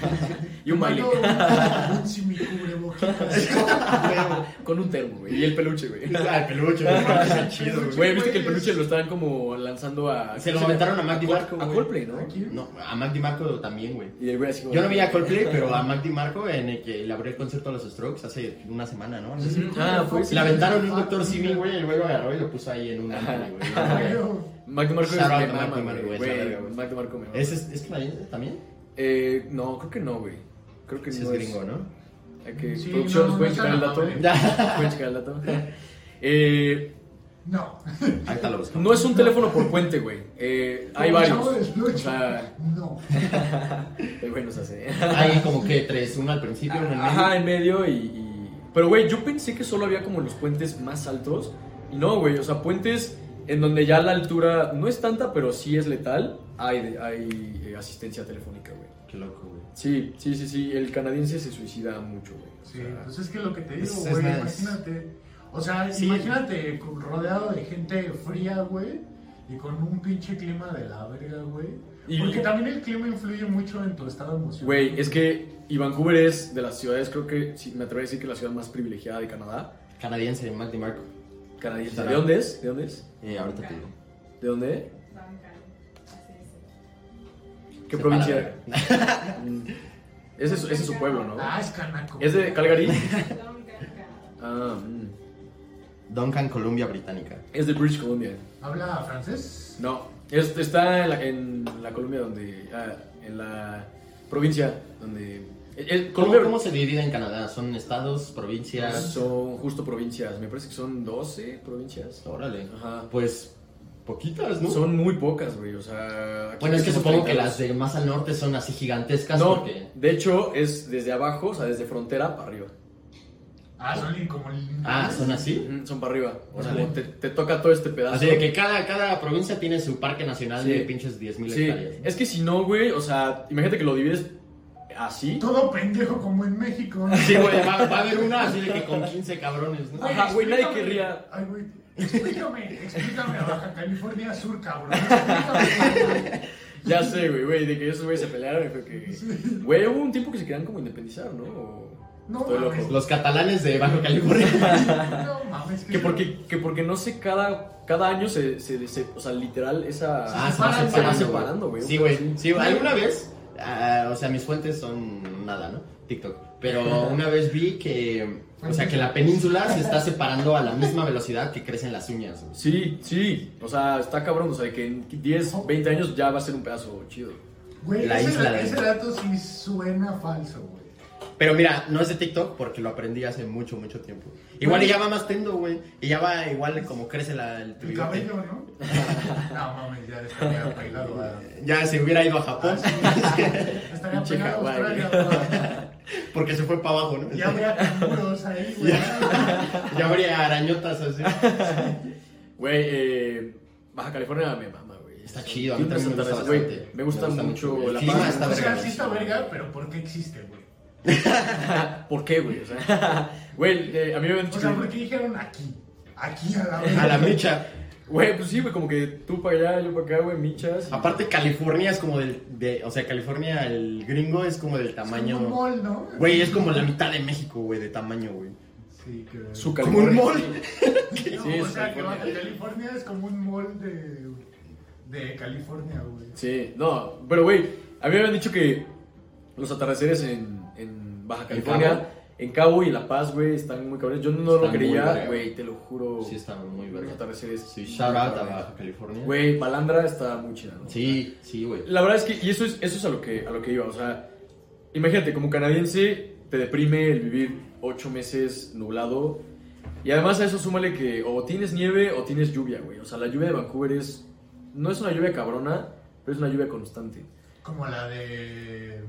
Y un baile. Un, Simi. (laughs) Con un termo, güey. Y el peluche, güey. Ah, el peluche, (laughs) chido, güey. Güey, viste que el peluche lo estaban como lanzando a. Se lo aventaron a Mac DiMarco, A. Coldplay, ¿no? No, a Mac DiMarco también, güey. Yo no vi a Coldplay, pero a Mac DiMarco en el que le abrió el concierto a los Strokes hace una semana, ¿no? No sé si- Ujú. Ah, fue. Le aventaron un doctor Simi, güey, el güey lo agarró y lo puso ahí en un güey. Mac DeMarco es Shout out mama, DeMarco, güey. Mac me mama. ¿Es, es, es canadiense también? Eh, no, creo que no, güey. Creo que Sí, no es gringo, ¿no? Hay que, Sí, producción, no, no ¿pueden checar el dato? ¿Pueden checar el dato? Eh, No. Ahorita lo buscamos. no es un teléfono por puente, güey. Eh, hay Como varios. Chavo del Ocho. O sea, No. (laughs) el güey nos hace. Hay como que tres, uno al principio, uno en medio. Ajá, en medio y, y- Pero, güey, yo pensé que solo había como los puentes más altos. Y no, güey, o sea, puentes en donde ya la altura no es tanta, pero sí es letal. Hay, hay eh, asistencia telefónica, güey. Qué loco, güey. Sí, sí, sí, sí. El canadiense se suicida mucho, güey. O Sí, sea, pues es que lo que te digo, güey, nice. imagínate. O sea, Sí. imagínate rodeado de gente fría, güey, y con un pinche clima de la verga, güey. Y- Porque también el clima influye mucho en tu estado emocional. Güey, es que y Vancouver es de las ciudades, creo que sí, me atrevo a decir que la ciudad más privilegiada de Canadá. Canadiense, Mac DiMarco. Canadiense. ¿De dónde es? ¿De dónde es? Eh, ahorita te digo. ¿De dónde? ¿Qué Se provincia? (laughs) Ese, es, ese es su pueblo, ¿no? Ah, es canaco. ¿Es de Calgary? (laughs) Ah, mm. Duncan, Columbia Británica. Es de British Columbia. ¿Habla francés? No, es- está en la, en la Columbia donde... ah, en la provincia donde... el- el ¿Cómo, cómo se divide en Canadá? ¿Son estados, provincias? son justo provincias. Me parece que son 12 provincias. Órale. Ajá. Pues poquitas, ¿no? Son muy pocas, güey. O sea... Bueno, es que supongo que 32. las de más al norte son así gigantescas No, porque... de hecho es desde abajo, o sea, desde frontera para arriba. Ah, son como. Ah, ¿son así? Son para arriba. O sea, Órale. te, te toca todo este pedazo. Así de que cada, cada provincia tiene su parque nacional Sí. de pinches 10.000 Sí, hectáreas. ¿no? es que si no, güey, o sea, imagínate que lo divides así. Todo pendejo como en México. ¿no? Sí, güey, va, va a haber una así de que con 15 cabrones, ¿no? Ajá, güey, nadie querría. Ay, güey. Explícame, explícame a Baja California Sur, cabrón. Explícame. Ya sé, güey, güey, de que esos güeyes se pelearon y fue que. Güey, hubo un tiempo que se querían como independizar, ¿no? O- No mames. Los catalanes de Baja California. No mames. Que porque, que porque no sé, cada, cada año se, se, se- O sea, literal, esa. Ah, se va separan, separando, se va separando, güey. Sí, güey. Sí, alguna vez, ah, o sea, mis fuentes son nada, ¿no? TikTok. Pero (laughs) una vez vi que, o sea, que la península se está separando a la misma velocidad que crecen las uñas. Sí, sí. O sea, está cabrón. O sea, que en 10, 20 años ya va a ser un pedazo chido. Güey, La ese, isla de- ese dato sí suena falso, güey. Pero mira, no es de TikTok porque lo aprendí hace mucho, mucho tiempo. Igual y ya va más tendo, güey. Y ya va igual como crece la, el tu El cabello, ¿no? (laughs) No mames, ya estaría a. Ya se hubiera ido a Japón (laughs) Estaría Pinche pegado a. Australia, (laughs) porque se fue para abajo, ¿no? Ya habría canguros ahí, güey. Ya habría arañotas así. Güey, eh, Baja California me mama, güey. Está chido, a mí también me gusta. Me gusta Me gusta mucho la paz. está O sea, sí está verga, pero ¿por qué existe, güey? (laughs) ¿Por qué, güey? O sea, (laughs) güey, eh, a mí me habían O dicho sea, que- ¿por qué dijeron aquí? Aquí a la A la micha. Güey, pues sí, güey, como que tú para allá, yo para acá, güey, michas. y- Aparte, California es como del. De, o sea, California, el gringo es como del Es tamaño. como un mall, ¿no? Güey, es como la mitad de México, güey, de tamaño, güey. Sí, que... Su Como un California. mall. (laughs) No, Sí, o es sea, que California. California es como un mall de, de California, güey. Sí, no, pero güey, a mí me habían dicho que los atardeceres en, en Baja California, en Cabo y en La Paz, güey, están muy cabrones. Yo no lo Están muy creía, verga. güey, te lo juro. Sí, está muy Los verga. atardeceres. Sí, shout out a. Baja California. Güey, Balandra está muy chida, ¿no? Sí, sí, güey. La verdad es que, y eso es, eso es a, lo que, a lo que iba, o sea, imagínate, como canadiense, te deprime el vivir ocho meses nublado, y además a eso súmale que o tienes nieve o tienes lluvia, güey, o sea, la lluvia de Vancouver es, no es una lluvia cabrona, pero es una lluvia constante. Como la de...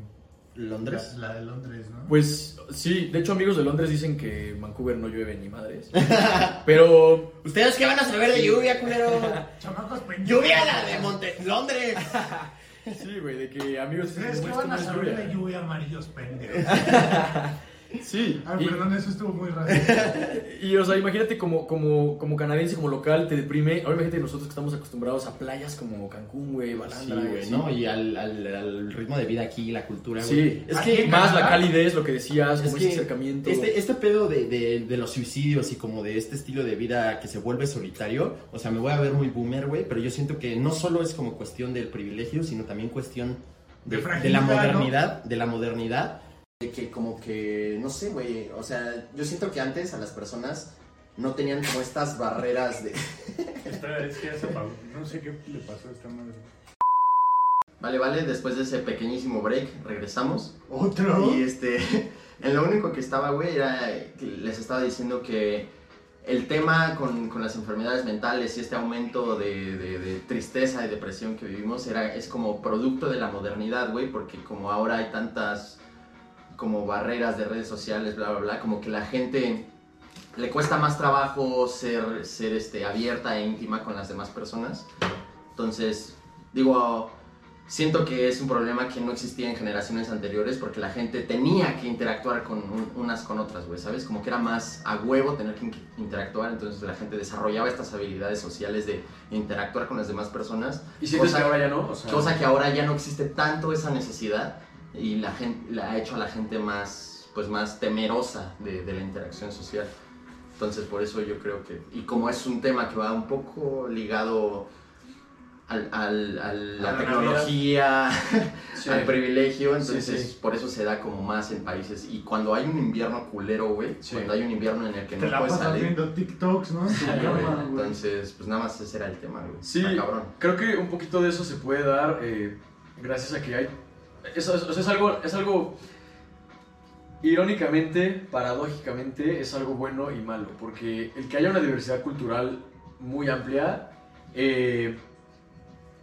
¿Londres? La, la de Londres, ¿no? Pues sí, de hecho amigos de Londres dicen que Vancouver no llueve ni madres, (laughs) pero ¿Ustedes qué van a saber de lluvia, culero? (laughs) Chamacos pendejos. ¡Lluvia la de Monte... Londres! sí, güey, de que amigos ¿Ustedes qué "Güey, esto van no a saber de lluvia". lluvia, amarillos pendejos? (laughs) Sí, Ah, y- perdón, eso estuvo muy racista. (laughs) Y, o sea, imagínate como, como, como canadiense, como local, te deprime. Ahora imagínate nosotros que estamos acostumbrados a playas como Cancún, güey, Sí, Balandra. güey, así. ¿no? Y al, al, al ritmo de vida aquí, la cultura, güey. Sí, Es que más la calidez, lo que decías, Es como que ese acercamiento. Este, este pedo de, de, de los suicidios y como de este estilo de vida que se vuelve solitario, o sea, me voy a ver muy boomer, güey, pero yo siento que no solo es como cuestión del privilegio, sino también cuestión de, De la ¿no? modernidad, de la modernidad. De que como que, no sé, güey, o sea, yo siento que antes a las personas no tenían como estas barreras de... (laughs) Espera, es que ya se apagó. No sé qué le pasó a esta madre. Vale, vale, después de ese pequeñísimo break, regresamos. ¿Otro? Y este, (laughs) en lo único que estaba, güey, era que les estaba diciendo que el tema con, con las enfermedades mentales y este aumento de, de- de tristeza y depresión que vivimos era, es como producto de la modernidad, güey, porque como ahora hay tantas como barreras de redes sociales, bla, bla, bla, como que la gente le cuesta más trabajo ser, ser este, abierta e íntima con las demás personas. Entonces, digo, siento que es un problema que no existía en generaciones anteriores porque la gente tenía que interactuar con un- unas con otras, güey, ¿sabes? Como que era más a huevo tener que in- interactuar, entonces la gente desarrollaba estas habilidades sociales de interactuar con las demás personas. y sientes cosa- que ahora ya no, o sea, Cosa que ahora ya no existe tanto esa necesidad y la gente la ha hecho a la gente más pues más temerosa de, de la interacción social. Entonces por eso yo creo que y como es un tema que va un poco ligado al, al- al- la A la tecnología, (laughs) Sí. al privilegio, Sí, entonces sí. por eso se da como más en países. Y cuando hay un invierno culero, güey, Sí. cuando hay un invierno en el que Te no la puedes pasas salir, viendo TikToks, ¿no? Sí, güey. entonces pues nada más ese era el tema, güey. Sí, cabrón. creo que un poquito de eso se puede dar eh, gracias a que hay... Eso, es- algo, es algo, irónicamente, paradójicamente, es algo bueno y malo, porque el que haya una diversidad cultural muy amplia eh,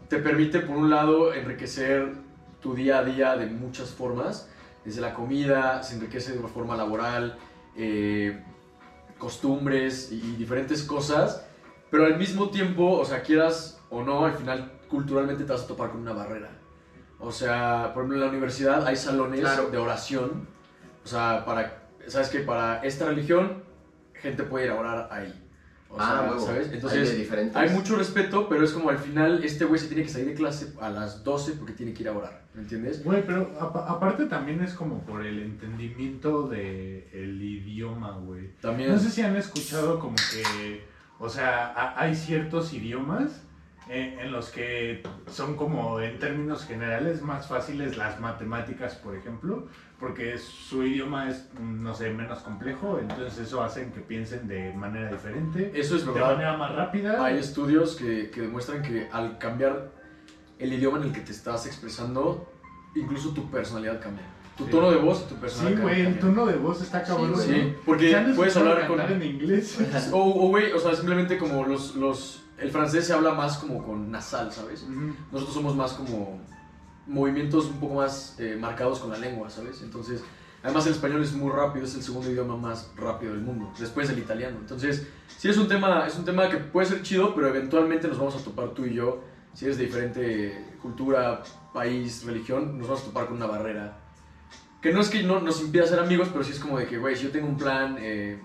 te permite, por un lado, enriquecer tu día a día de muchas formas, desde la comida, se enriquece de una forma laboral, eh, costumbres y diferentes cosas, pero al mismo tiempo, o sea, quieras o no, al final culturalmente te vas a topar con una barrera. O sea, por ejemplo, en la universidad hay salones Claro. de oración, o sea, para, ¿sabes que Para esta religión, gente puede ir a orar ahí. O ah, sea, huevo. ¿sabes? Hay de Entonces, diferentes. hay mucho respeto, pero es como al final este güey se tiene que salir de clase a las 12 porque tiene que ir a orar, ¿me entiendes? Güey, pero apa- aparte también es como por el entendimiento del el idioma, güey. También... No sé si han escuchado como que, o sea, ha- hay ciertos idiomas en, en los que son como en términos generales más fáciles las matemáticas, por ejemplo, porque su idioma es, no sé, menos complejo, entonces eso hace que piensen de manera diferente, Eso es de verdad. manera más rápida. Hay estudios que, que demuestran que al cambiar el idioma en el que te estás expresando, incluso tu personalidad cambia. Tu Sí. tono de voz y tu Sí, personalidad güey, el tono de voz está cabrón. güey. Sí, porque ¿Se han puedes hablar con... en inglés? (laughs) O, o, güey, o sea, simplemente como los, los... El francés se habla más como con nasal, ¿sabes? Ujú. Nosotros somos más como movimientos un poco más eh, marcados con la lengua, ¿sabes? Entonces, además el español es muy rápido, es el segundo idioma más rápido del mundo, después del italiano. Entonces, sí es un tema, es un tema que puede ser chido, pero eventualmente nos vamos a topar tú y yo, si eres de diferente cultura, país, religión, nos vamos a topar con una barrera. Que no es que no nos impida ser amigos, pero sí es como de que, güey, si yo tengo un plan, eh,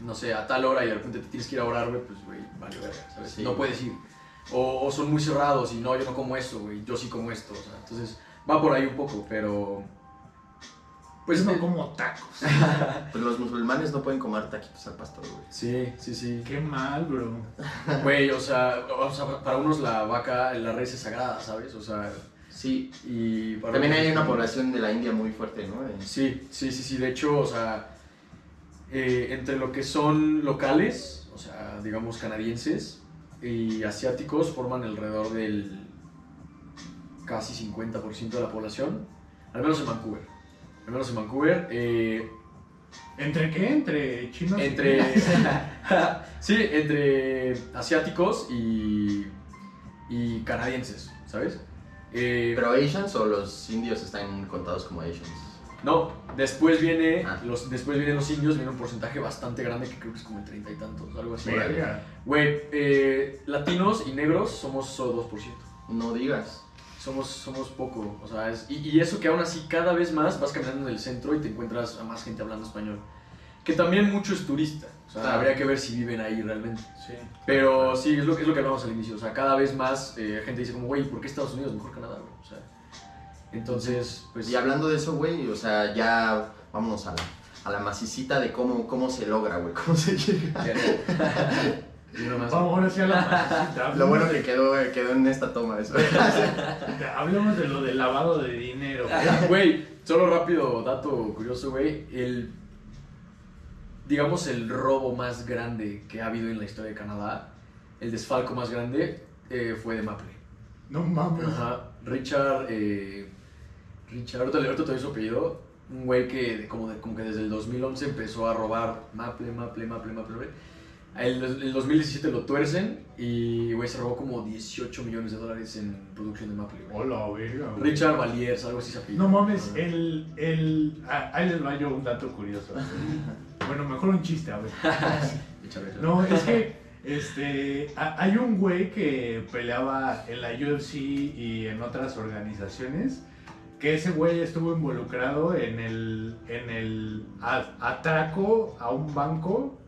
no sé, a tal hora y de repente te tienes que ir a orar, güey, pues, güey, vale, verga, ¿sabes? Sí. No puedes ir. O, o son muy cerrados y no, yo no como esto, güey, yo sí como esto, o sea, entonces va por ahí un poco, pero... Pues no eh, como tacos. (laughs) Pues los musulmanes no pueden comer taquitos al pastor, güey. Sí, sí, sí. Qué mal, bro. Güey, o sea, o sea, para unos la vaca, la res es sagrada, ¿sabes? O sea, Sí. y para También hay una población de la India muy fuerte, ¿no? Eh, Sí, sí, sí, sí. De hecho, o sea, eh, entre lo que son locales, o sea, digamos canadienses y asiáticos, forman alrededor del casi 50% de la población, al menos en Vancouver. Al menos en Vancouver. eh, ¿Entre qué? ¿Entre chinos? y entre. (laughs) sí, entre asiáticos y. y canadienses, ¿sabes? Eh, Pero Asians o los indios están contados como Asians. No, después viene Ah. los, después vienen los indios, viene un porcentaje bastante grande que creo que es como el treinta y tantos, algo así. Güey, eh, latinos y negros somos solo 2%. No digas. Somos, somos poco, o sea, es- y, y eso que aún así cada vez más vas caminando en el centro y te encuentras a más gente hablando español. Que también mucho es turista, o sea, Claro. habría que ver si viven ahí realmente. Sí. Pero sí, es lo, es lo que hablamos al inicio, o sea, cada vez más eh, gente dice como, güey, ¿por qué Estados Unidos mejor Canadá? güey?" O sea, entonces, pues... Y hablando de eso, güey, o sea, ya vámonos a la, a la macicita de cómo, cómo se logra, güey, cómo se llega. Vamos ahora sí a la pasita. Lo bueno que quedó, quedó en esta toma eso. Hablemos de lo del lavado de dinero. güey. (laughs) Güey, solo rápido, dato curioso, güey. El. Digamos, el robo más grande que ha habido en la historia de Canadá, el desfalco más grande, eh, fue de Maple. No mames. Ajá. Richard. Eh, Richard, ahorita, ahorita te doy su apellido. Un güey que, como, de- como que desde el 2011 empezó a robar Maple, Maple, Maple, Maple. güey. El, el 2017 lo tuercen y, güey, se robó como 18 millones de dólares en producción de Maple, güey. Hola, verga. güey. Richard Valiers, algo así se apellida. No mames, el, el... ah, Ahí les va yo un dato curioso. (laughs) Bueno, mejor un chiste, a ver. (laughs) No, es que este, ha- hay un güey que peleaba en la UFC y en otras organizaciones, que ese güey estuvo involucrado en el, en el a- atraco a un banco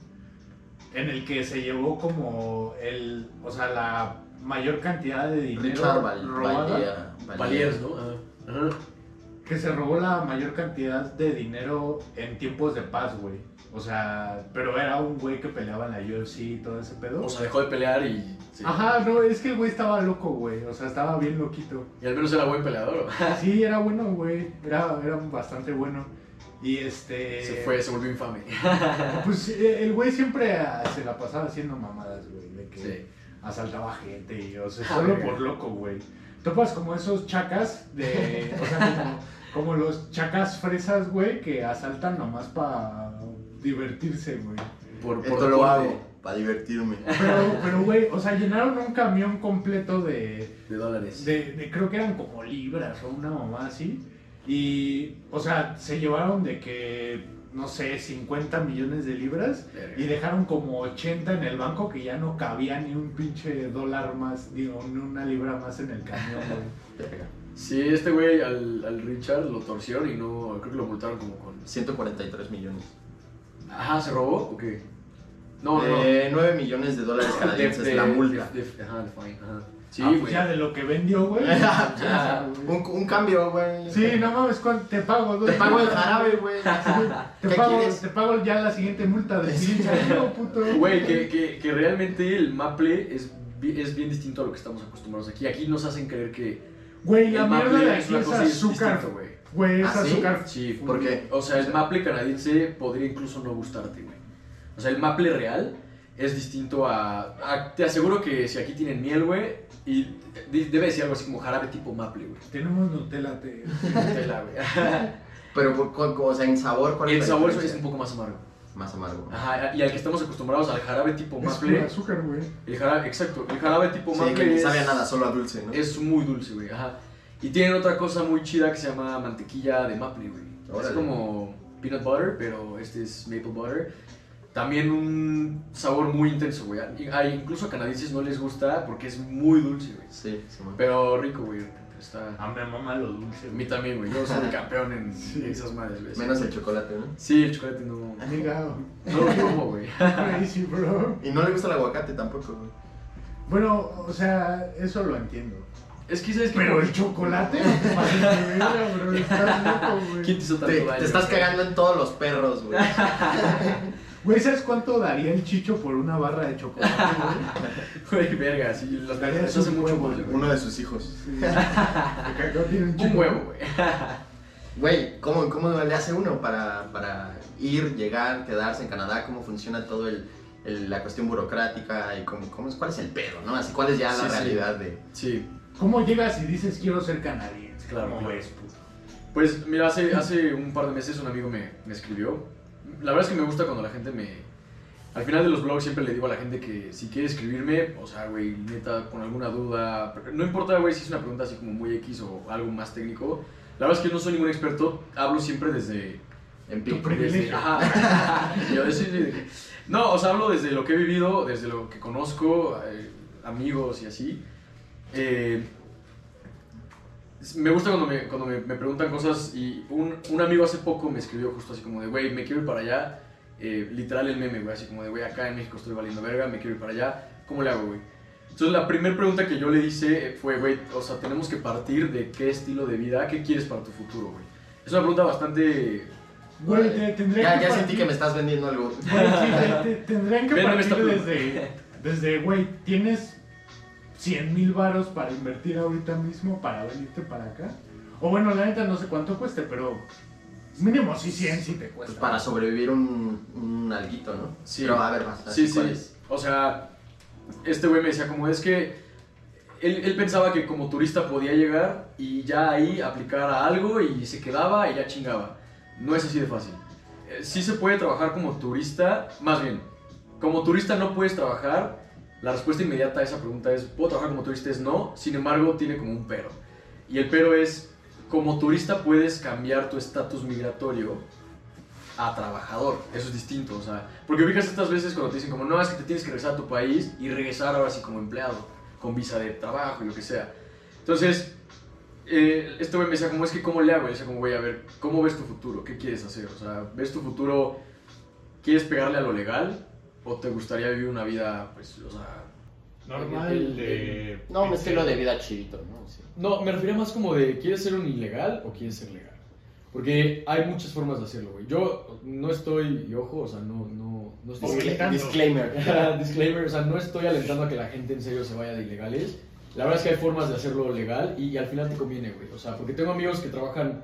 en el que se llevó como el, o sea, la mayor cantidad de dinero Richard Val- robada, que se robó la mayor cantidad de dinero en tiempos de paz, güey. O sea, pero era un güey que peleaba en la UFC y todo ese pedo. O sea, dejó de pelear y Sí. Ajá, no, es que el güey estaba loco, güey. O sea, estaba bien loquito. Y al menos era buen peleador. (laughs) Sí, era bueno, güey. Era, era bastante bueno. Y este. Se fue, se volvió infame. (laughs) Pues (laughs) eh, el güey siempre ah, se la pasaba haciendo mamadas, güey. De que Sí. asaltaba gente y, o sea, Ah, solo por loco, güey. Topas como esos chacas de. O sea, como, como los chacas fresas, güey, que asaltan nomás para divertirse, güey. Por, por lo hago para divertirme. (laughs) Pero, pero, güey, o sea, llenaron un camión completo de, De dólares. de, de- creo que eran como libras o una mamá así. Y, o sea, se llevaron de que, no sé, 50 millones de libras y dejaron como 80 en el banco que ya no cabía ni un pinche dólar más, digo, ni una libra más en el camión, güey. (laughs) Sí, este güey al, al Richard lo torcieron y no. Creo que lo multaron como con. 143 millones. Ajá, ¿se robó o qué? No, no, no. Eh, 9 millones de dólares canadienses De- la de- multa. de- de- ajá, de fine, ajá. Sí, Ah, pues güey. ya de lo que vendió, güey. (laughs) güey. un, un cambio, güey. Sí, no mames, ¿cuánto te pago? dos Te pago el jarabe, (laughs) güey. Te ¿Qué pago, quieres? te pago ya la siguiente multa (laughs) siguiente año, puto. Güey, que, que, que realmente el maple es, es bien distinto a lo que estamos acostumbrados aquí. Aquí nos hacen creer que Güey, la el mierda maple de es aquí una es cosa azúcar. distinta, güey. Güey, es ¿Ah, sí? azúcar. Sí, ¿Por qué? O sea, el maple canadiense podría incluso no gustarte, güey. O sea, el maple real es distinto a, a- Te aseguro que si aquí tienen miel, güey, y de- debe decir algo así como jarabe tipo maple, güey. Tenemos Nutella, te... (laughs) Nutella, güey. (laughs) Pero, o sea, en sabor, ¿cuál El es la sabor es un poco más amargo. Más amargo. Ajá, y al que estamos acostumbrados al jarabe tipo Es maple. puro azúcar, güey. El jarabe, exacto, el jarabe tipo Sí, maple que es, sabe a nada, solo a dulce, ¿no? es muy dulce, güey. Ajá. Y tienen otra cosa muy chida que se llama mantequilla de maple, güey. Es como peanut butter, pero este es maple butter. También un sabor muy intenso, güey. Y- a- incluso a canadienses no les gusta porque es muy dulce, güey. Sí, sí. Pero rico, güey. Está... A mi mamá lo dulce, A mí también, güey. Yo soy (laughs) campeón en Sí. esas madres, güey. Menos el chocolate, ¿no? Sí, el chocolate no... Amiga, No lo como, güey. crazy, bro. Y no le gusta el aguacate tampoco, güey. Bueno, o sea, eso lo entiendo. Es que, ¿sabes? Pero el chocolate bro. Estás loco, güey. ¿Quién te hizo tanto Te, daño? te estás cagando en todos los perros, güey. (laughs) Güey, ¿sabes cuánto daría el chicho por una barra de chocolate, (laughs) güey? Güey, verga, sí. Los Daría hacen un mucho huevo, güey. Uno de sus hijos. Sí. Un Un huevo, güey. (laughs) Güey, ¿cómo, ¿cómo le hace uno para, para ir, llegar, quedarse en Canadá? ¿Cómo funciona todo el, el- la cuestión burocrática? y cómo, cómo es, ¿Cuál es el pedo, no? Así, ¿cuál es ya Sí, la sí. realidad de...? Sí. ¿Cómo llegas y dices quiero ser canadiense? Claro, ¿Cómo claro. puto? Pues mira, hace, hace un par de meses un amigo me, me escribió. La verdad es que me gusta cuando la gente me... Al final de los blogs siempre le digo a la gente que si quiere escribirme, o sea, güey, neta, con alguna duda, no importa, güey, si es una pregunta así como muy X o algo más técnico. La verdad es que yo no soy ningún experto, hablo siempre desde... En Tu privilegio. ajá. (laughs) Yo. No, o sea, hablo desde lo que he vivido, desde lo que conozco, eh, amigos y así. Eh, me gusta cuando, me, cuando me, me preguntan cosas y un, un amigo hace poco me escribió justo así como de, güey, me quiero ir para allá. Eh, literal el meme, güey, así como de, güey, acá en México estoy valiendo verga, me quiero ir para allá. ¿Cómo le hago, güey? Entonces la primera pregunta que yo le hice fue, güey, o sea, tenemos que partir de qué estilo de vida, qué quieres para tu futuro, güey. Es una pregunta bastante... Güey, te, tendría Ya, que ya partir- sentí que me estás vendiendo algo. Güey, sí, te- te- tendrían que Véndeme esta partir desde, desde, güey, tienes 100 mil varos para invertir ahorita mismo para venirte para acá. O bueno, la neta no sé cuánto cueste, pero mínimo sí 100 sí te Pues cuesta. para sobrevivir un, un alguito, ¿no? Sí. Pero a ver, más. Sí, así, ¿cuál sí. es? O sea, este güey me decía como es que él, él pensaba que como turista podía llegar y ya ahí aplicar a algo y se quedaba y ya chingaba. No es así de fácil. Eh, Sí se puede trabajar como turista, más bien, como turista no puedes trabajar. La respuesta inmediata a esa pregunta es, ¿puedo trabajar como turista? Es no, sin embargo tiene como un pero. Y el pero es, como turista puedes cambiar tu estatus migratorio a trabajador. Eso es distinto, o sea, porque ubicas estas veces cuando te dicen como, no, es que te tienes que regresar a tu país y regresar ahora sí como empleado, con visa de trabajo y lo que sea. Entonces, eh, este güey me decía como, es que ¿cómo le hago? Y decía como, güey, a ver, ¿cómo ves tu futuro? ¿Qué quieres hacer? O sea, ¿ves tu futuro? ¿Quieres pegarle a lo legal? ¿O te gustaría vivir una vida, pues, o sea... Normal el- de... No, un estilo de vida chidito, ¿no? Sí. No, me refería más como de, ¿quieres ser un ilegal o quieres ser legal? Porque hay muchas formas de hacerlo, güey. Yo no estoy, y ojo, o sea, no, no, no estoy... Obligando. Disclaimer. (laughs) Disclaimer, o sea, no estoy alentando a que la gente en serio se vaya de ilegales. La verdad es que hay formas de hacerlo legal y, y al final te conviene, güey. O sea, porque tengo amigos que trabajan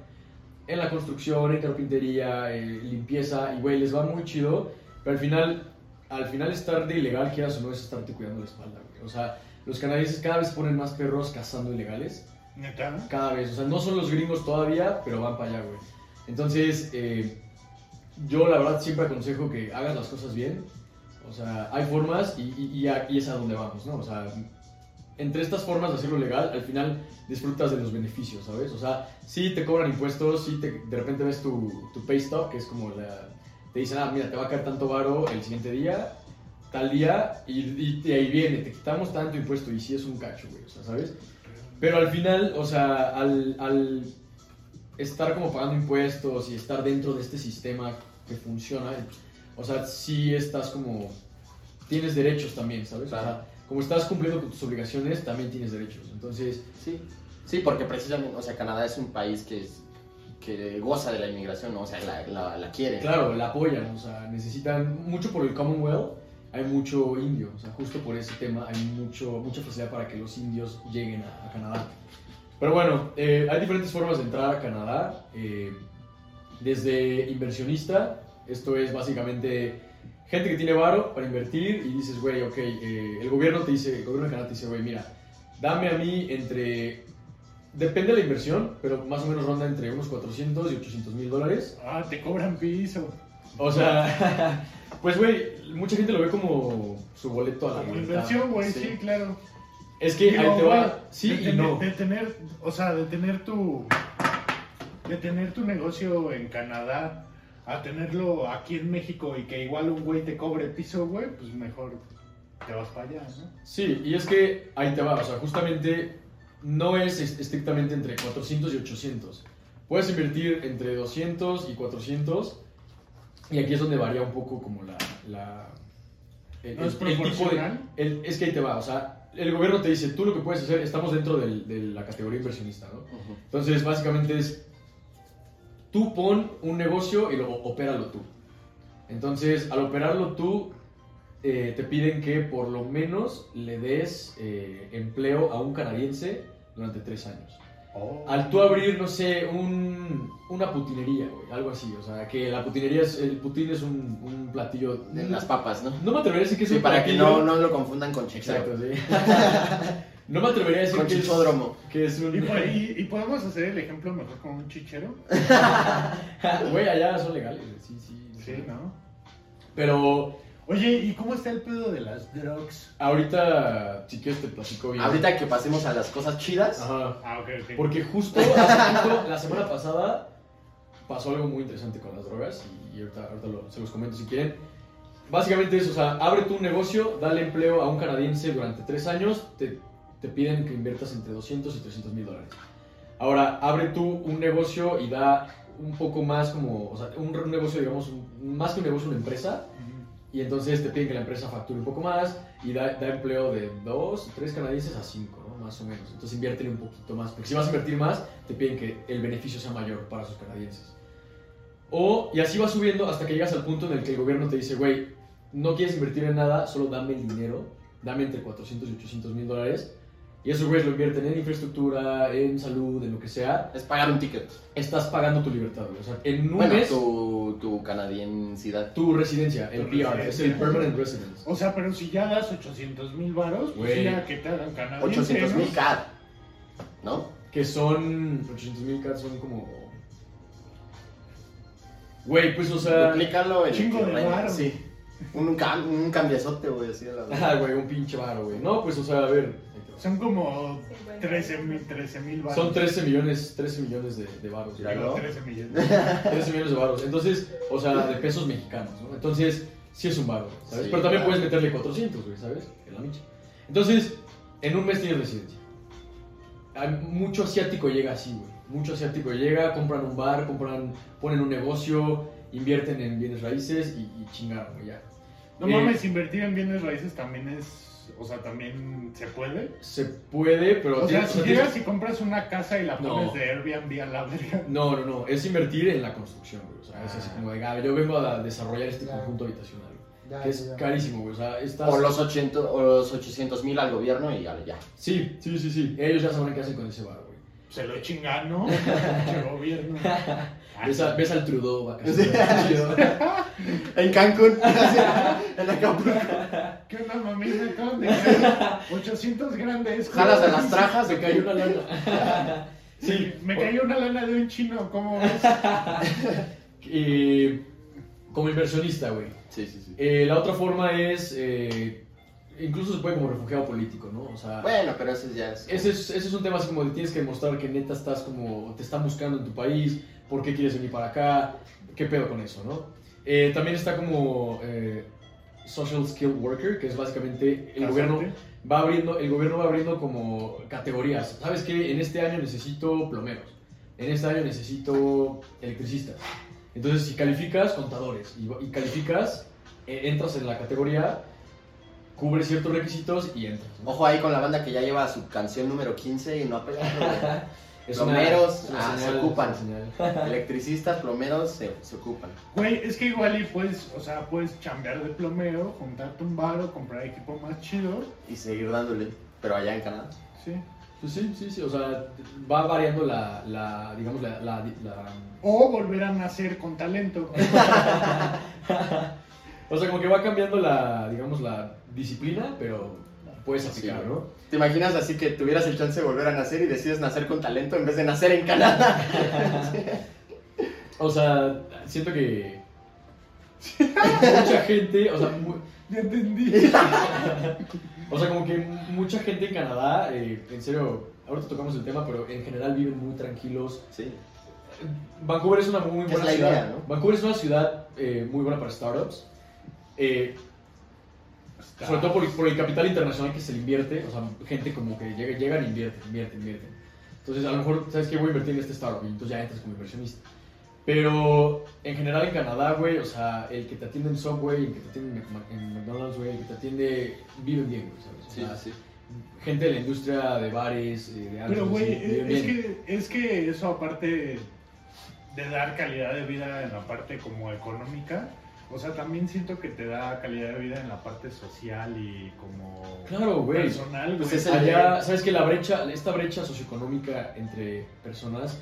en la construcción, en carpintería, eh, limpieza, y güey, les va muy chido, pero al final, al final estar de ilegal, quieras o no, es estarte cuidando la espalda, güey. O sea, los canadienses cada vez ponen más perros cazando ilegales. ¿Neta? Cada vez, o sea, no son los gringos todavía, pero van para allá, güey. Entonces, eh, yo la verdad siempre aconsejo que hagas las cosas bien. O sea, hay formas y, es a donde vamos, ¿no? O sea, entre estas formas de hacerlo legal, al final disfrutas de los beneficios, ¿sabes? O sea, sí te cobran impuestos, sí te, de repente ves tu, tu pay stub, que es como la... Te dicen, ah, mira, te va a caer tanto varo el siguiente día, tal día, y, y- y ahí viene, te quitamos tanto impuesto, y sí es un cacho, güey, o sea, ¿sabes? Pero al final, o sea, al, al estar como pagando impuestos y estar dentro de este sistema que funciona, o sea, sí estás como... Tienes derechos también, ¿sabes? O sea, Claro. como estás cumpliendo con tus obligaciones, también tienes derechos. Entonces, Sí, sí, porque precisamente, o sea, Canadá es un país que, es, que goza de la inmigración, ¿no? O sea, la, la, la quiere. claro, la apoyan, o sea, necesitan mucho por el Commonwealth, hay mucho indio, o sea, justo por ese tema hay mucho, mucha facilidad para que los indios lleguen a, a Canadá. Pero bueno, eh, hay diferentes formas de entrar a Canadá, eh, desde inversionista, esto es básicamente gente que tiene varo para invertir y dices, güey, ok, eh, el gobierno te dice, el gobierno de Canadá te dice, güey, mira, dame a mí entre, depende de la inversión, pero más o menos ronda entre unos 400 y 800 mil dólares. Ah, te cobran piso. O sea, (laughs) pues, güey, mucha gente lo ve como su boleto a la libertad. inversión, güey, Sí. sí. claro. Es que ahí te va, sí de y no. De tener, o sea, de tener tu... De tener tu negocio en Canadá a tenerlo aquí en México y que igual un güey te cobre piso, güey, pues mejor te vas para allá, ¿no? Sí, y es que ahí te va, o sea, justamente no es est- estrictamente entre 400 y 800. Puedes invertir entre 200 y 400 y aquí es donde varía un poco como la... la el, ¿No es el- el tipo de... el- es que ahí te va, o sea, el gobierno te dice, tú lo que puedes hacer, estamos dentro del- de la categoría inversionista, ¿no? Entonces, básicamente es, tú pon un negocio y luego opéralo tú. Entonces, al operarlo tú, eh, te piden que por lo menos le des eh, empleo a un canadiense durante tres años. Oh. Al tú abrir, no sé, un, una putinería, güey, algo así. O sea, que la putinería es, el putín es un, un platillo... De las papas, ¿no? No me atrevería a decir que es Sí, un para que platillo... no, no lo confundan con chichero. Exacto, sí. (laughs) no me atrevería a decir Con que es, que es un... ¿Y, y- y podemos hacer el ejemplo mejor con un chichero? (laughs) Güey, allá son legales, güey, sí, sí. Sí, ¿no? Pero Oye, ¿y cómo está el pedo de las drugs? ahorita, si quieres, te platico bien. Ahorita que pasemos a las cosas chidas. Ajá. Ah, ok, ok. Porque justo (laughs) hace poquito, la semana pasada, pasó algo muy interesante con las drogas y, y ahorita, ahorita lo- se los comento si quieren. Básicamente es, o sea, abre tu negocio, dale empleo a un canadiense durante tres años, te, te piden que inviertas entre 200 y 300 mil dólares. Ahora, abre tú un negocio y da un poco más como, o sea, un, un negocio, digamos, un- más que un negocio, una empresa. Y entonces te piden que la empresa facture un poco más y da, da empleo de dos, tres canadienses a cinco, ¿no? Más o menos. Entonces inviértele un poquito más. Porque si vas a invertir más, te piden que el beneficio sea mayor para sus canadienses. O, y así va subiendo hasta que llegas al punto en el que el gobierno te dice, güey, no quieres invertir en nada, solo dame el dinero, dame entre 400 y 800 mil dólares. Y esos güeyes lo invierten en infraestructura, en salud, en lo que sea. Es pagar un ticket. Estás pagando tu libertad, güey. O sea, en un Bueno, mes, tu... tu, tu canadiensidad. residencia, el Tu PR, es el. Permanent Residence. O sea, pero si ya das 800 mil varos, pues Güey. ya que te hagan canadiense, 800 ¿no? mil CAD. ¿No? Que son 800 mil cats, son como. Güey, pues o sea. Duplícalo en Chingo de en- varo. Sí. Un, cam- un cambiazote, güey, así a la Ah, güey, un pinche varo, güey. No, pues o sea, a ver. Son como 13 mil 13 mil varos. Son 13 millones, 13 millones de, de güey. Digo, ¿no? 13 millones. (laughs) 13 millones de varos. Entonces, o sea, de pesos mexicanos, ¿no? Entonces, sí es un varo, ¿sabes? Sí, Pero también claro. puedes meterle 400, güey, ¿sabes? En la micha. Entonces, en un mes tienes residencia. Hay mucho asiático llega así, güey. Mucho asiático llega, compran un bar, compran, ponen un negocio, invierten en bienes raíces y, y chingaron, güey, ya. No Eh, mames, invertir en bienes raíces también es O sea, también se puede. Se puede, pero... O sea, si tienes- llegas y compras una casa y la No. pones de Airbnb a la verga. No, no, no, es invertir en la construcción, güey. O sea, es así Ah. como de, ah, yo vengo a desarrollar este Ya. conjunto habitacional. Ya, Que es ya. carísimo, güey. O sea, estas... O los, 80, o los 800 mil al gobierno y ya. ya. Sí, sí, sí, sí. Ellos ya sabrán qué hacen con ese bar, güey. Se lo chingan, ¿no? (laughs) Gobierno. Ves, a- ves al Trudeau. (laughs) En Cancún. (laughs) en Acapulco. ¿Qué onda, mami? Me acaban de caer 800 grandes. Jalas a las trajas. Se cayó una lana. (laughs) Sí, me cayó una lana de un chino, ¿cómo ves? Eh, como inversionista, güey. Sí, sí, sí. Eh, la otra forma es, eh, incluso se puede como refugiado político, ¿no? O sea, Bueno, pero ese ya es. ese es, ese es un tema así como de tienes que demostrar que neta estás como, te están buscando en tu país, por qué quieres venir para acá, qué pedo con eso, ¿no? Eh, también está como eh, Social Skill Worker, que es básicamente el gobierno va abriendo, el gobierno va abriendo como categorías. ¿Sabes qué? En este año necesito plomeros, en este año necesito electricistas. Entonces, si calificas, contadores, y, y calificas, eh, entras en la categoría, cubres ciertos requisitos y entras. ¿no? Ojo ahí con la banda que ya lleva su canción número 15 y no ha pegado. (laughs) Plomeros, ah, se ocupan. (laughs) Electricistas, plomeros, se, se ocupan. Güey, es que igual y puedes, o sea, puedes chambear de plomero, juntarte un varo, comprar equipo más chido. Y seguir dándole. Pero allá en Canadá. Sí. Pues sí, sí, sí, o sea, va variando la, la digamos, la, la- la- O volver a nacer con talento. (laughs) (laughs) O sea, como que va cambiando la, digamos, la disciplina, pero puedes aplicar. ¿no? ¿Te imaginas así que tuvieras el chance de volver a nacer y decides nacer con talento en vez de nacer en Canadá? (laughs) O sea, siento que mucha gente, o sea, mu- ya entendí. (laughs) o sea, como que mucha gente en Canadá, eh, en serio, ahorita tocamos el tema, pero en general viven muy tranquilos. Sí. Vancouver es una muy Es buena la ciudad. idea, ¿no? Vancouver es una ciudad eh, muy buena para startups. Eh, sobre todo por, por el capital internacional que se le invierte, o sea, gente como que llega, llegan e invierten, invierten, invierten. Entonces, a lo mejor, ¿sabes qué? Voy a invertir en este startup y entonces ya entras como inversionista. Pero en general en Canadá, güey, o sea, el que te atiende en Subway, el que te atiende en McDonald's, güey, el que te atiende, viven bien, güey, ¿sabes? O Sí, sea, sí. Gente de la industria de bares, eh, de Pero, güey, viven es que, es que eso aparte de dar calidad de vida en la parte como económica, o sea, también siento que te da calidad de vida en la parte social y como Claro, güey. personal, Pues güey. es Allá, ¿sabes que La brecha, esta brecha socioeconómica entre personas,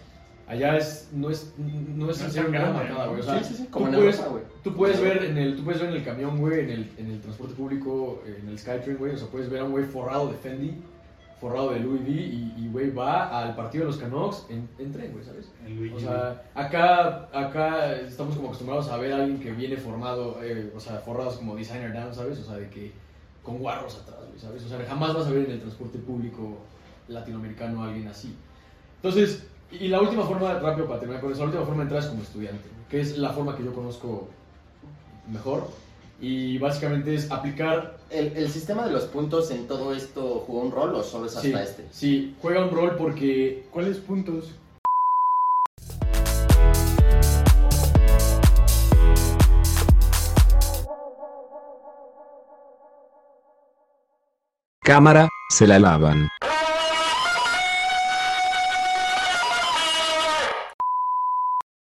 allá es, no es, no es No tan nada grande, marcada, ¿no? güey. O sea, sí, sí, sí. Como tú en puedes- Europa, güey. Tú puedes ver en el, tú puedes ver en el camión, güey, en el, en el transporte público, en el Skytrain, güey, o sea, puedes ver a un güey forrado de Fendi, forrado de Louis V y, güey, va al partido de los Canucks en, en tren, güey, ¿sabes? El. O sea, acá, acá estamos como acostumbrados a ver a alguien que viene formado, eh, o sea, forrados como designer down, ¿sabes? O sea, de que con guarros atrás, güey, ¿sabes? O sea, jamás vas a ver en el transporte público latinoamericano a alguien así. Entonces, y la última forma, rápido para terminar con eso, la última forma de entrar es como estudiante, que es la forma que yo conozco mejor. Y básicamente es aplicar ¿El, el sistema de los puntos en todo esto jugó un rol o solo es hasta sí, este? Sí, juega un rol porque ¿Cuáles puntos? Cámara, se la lavan.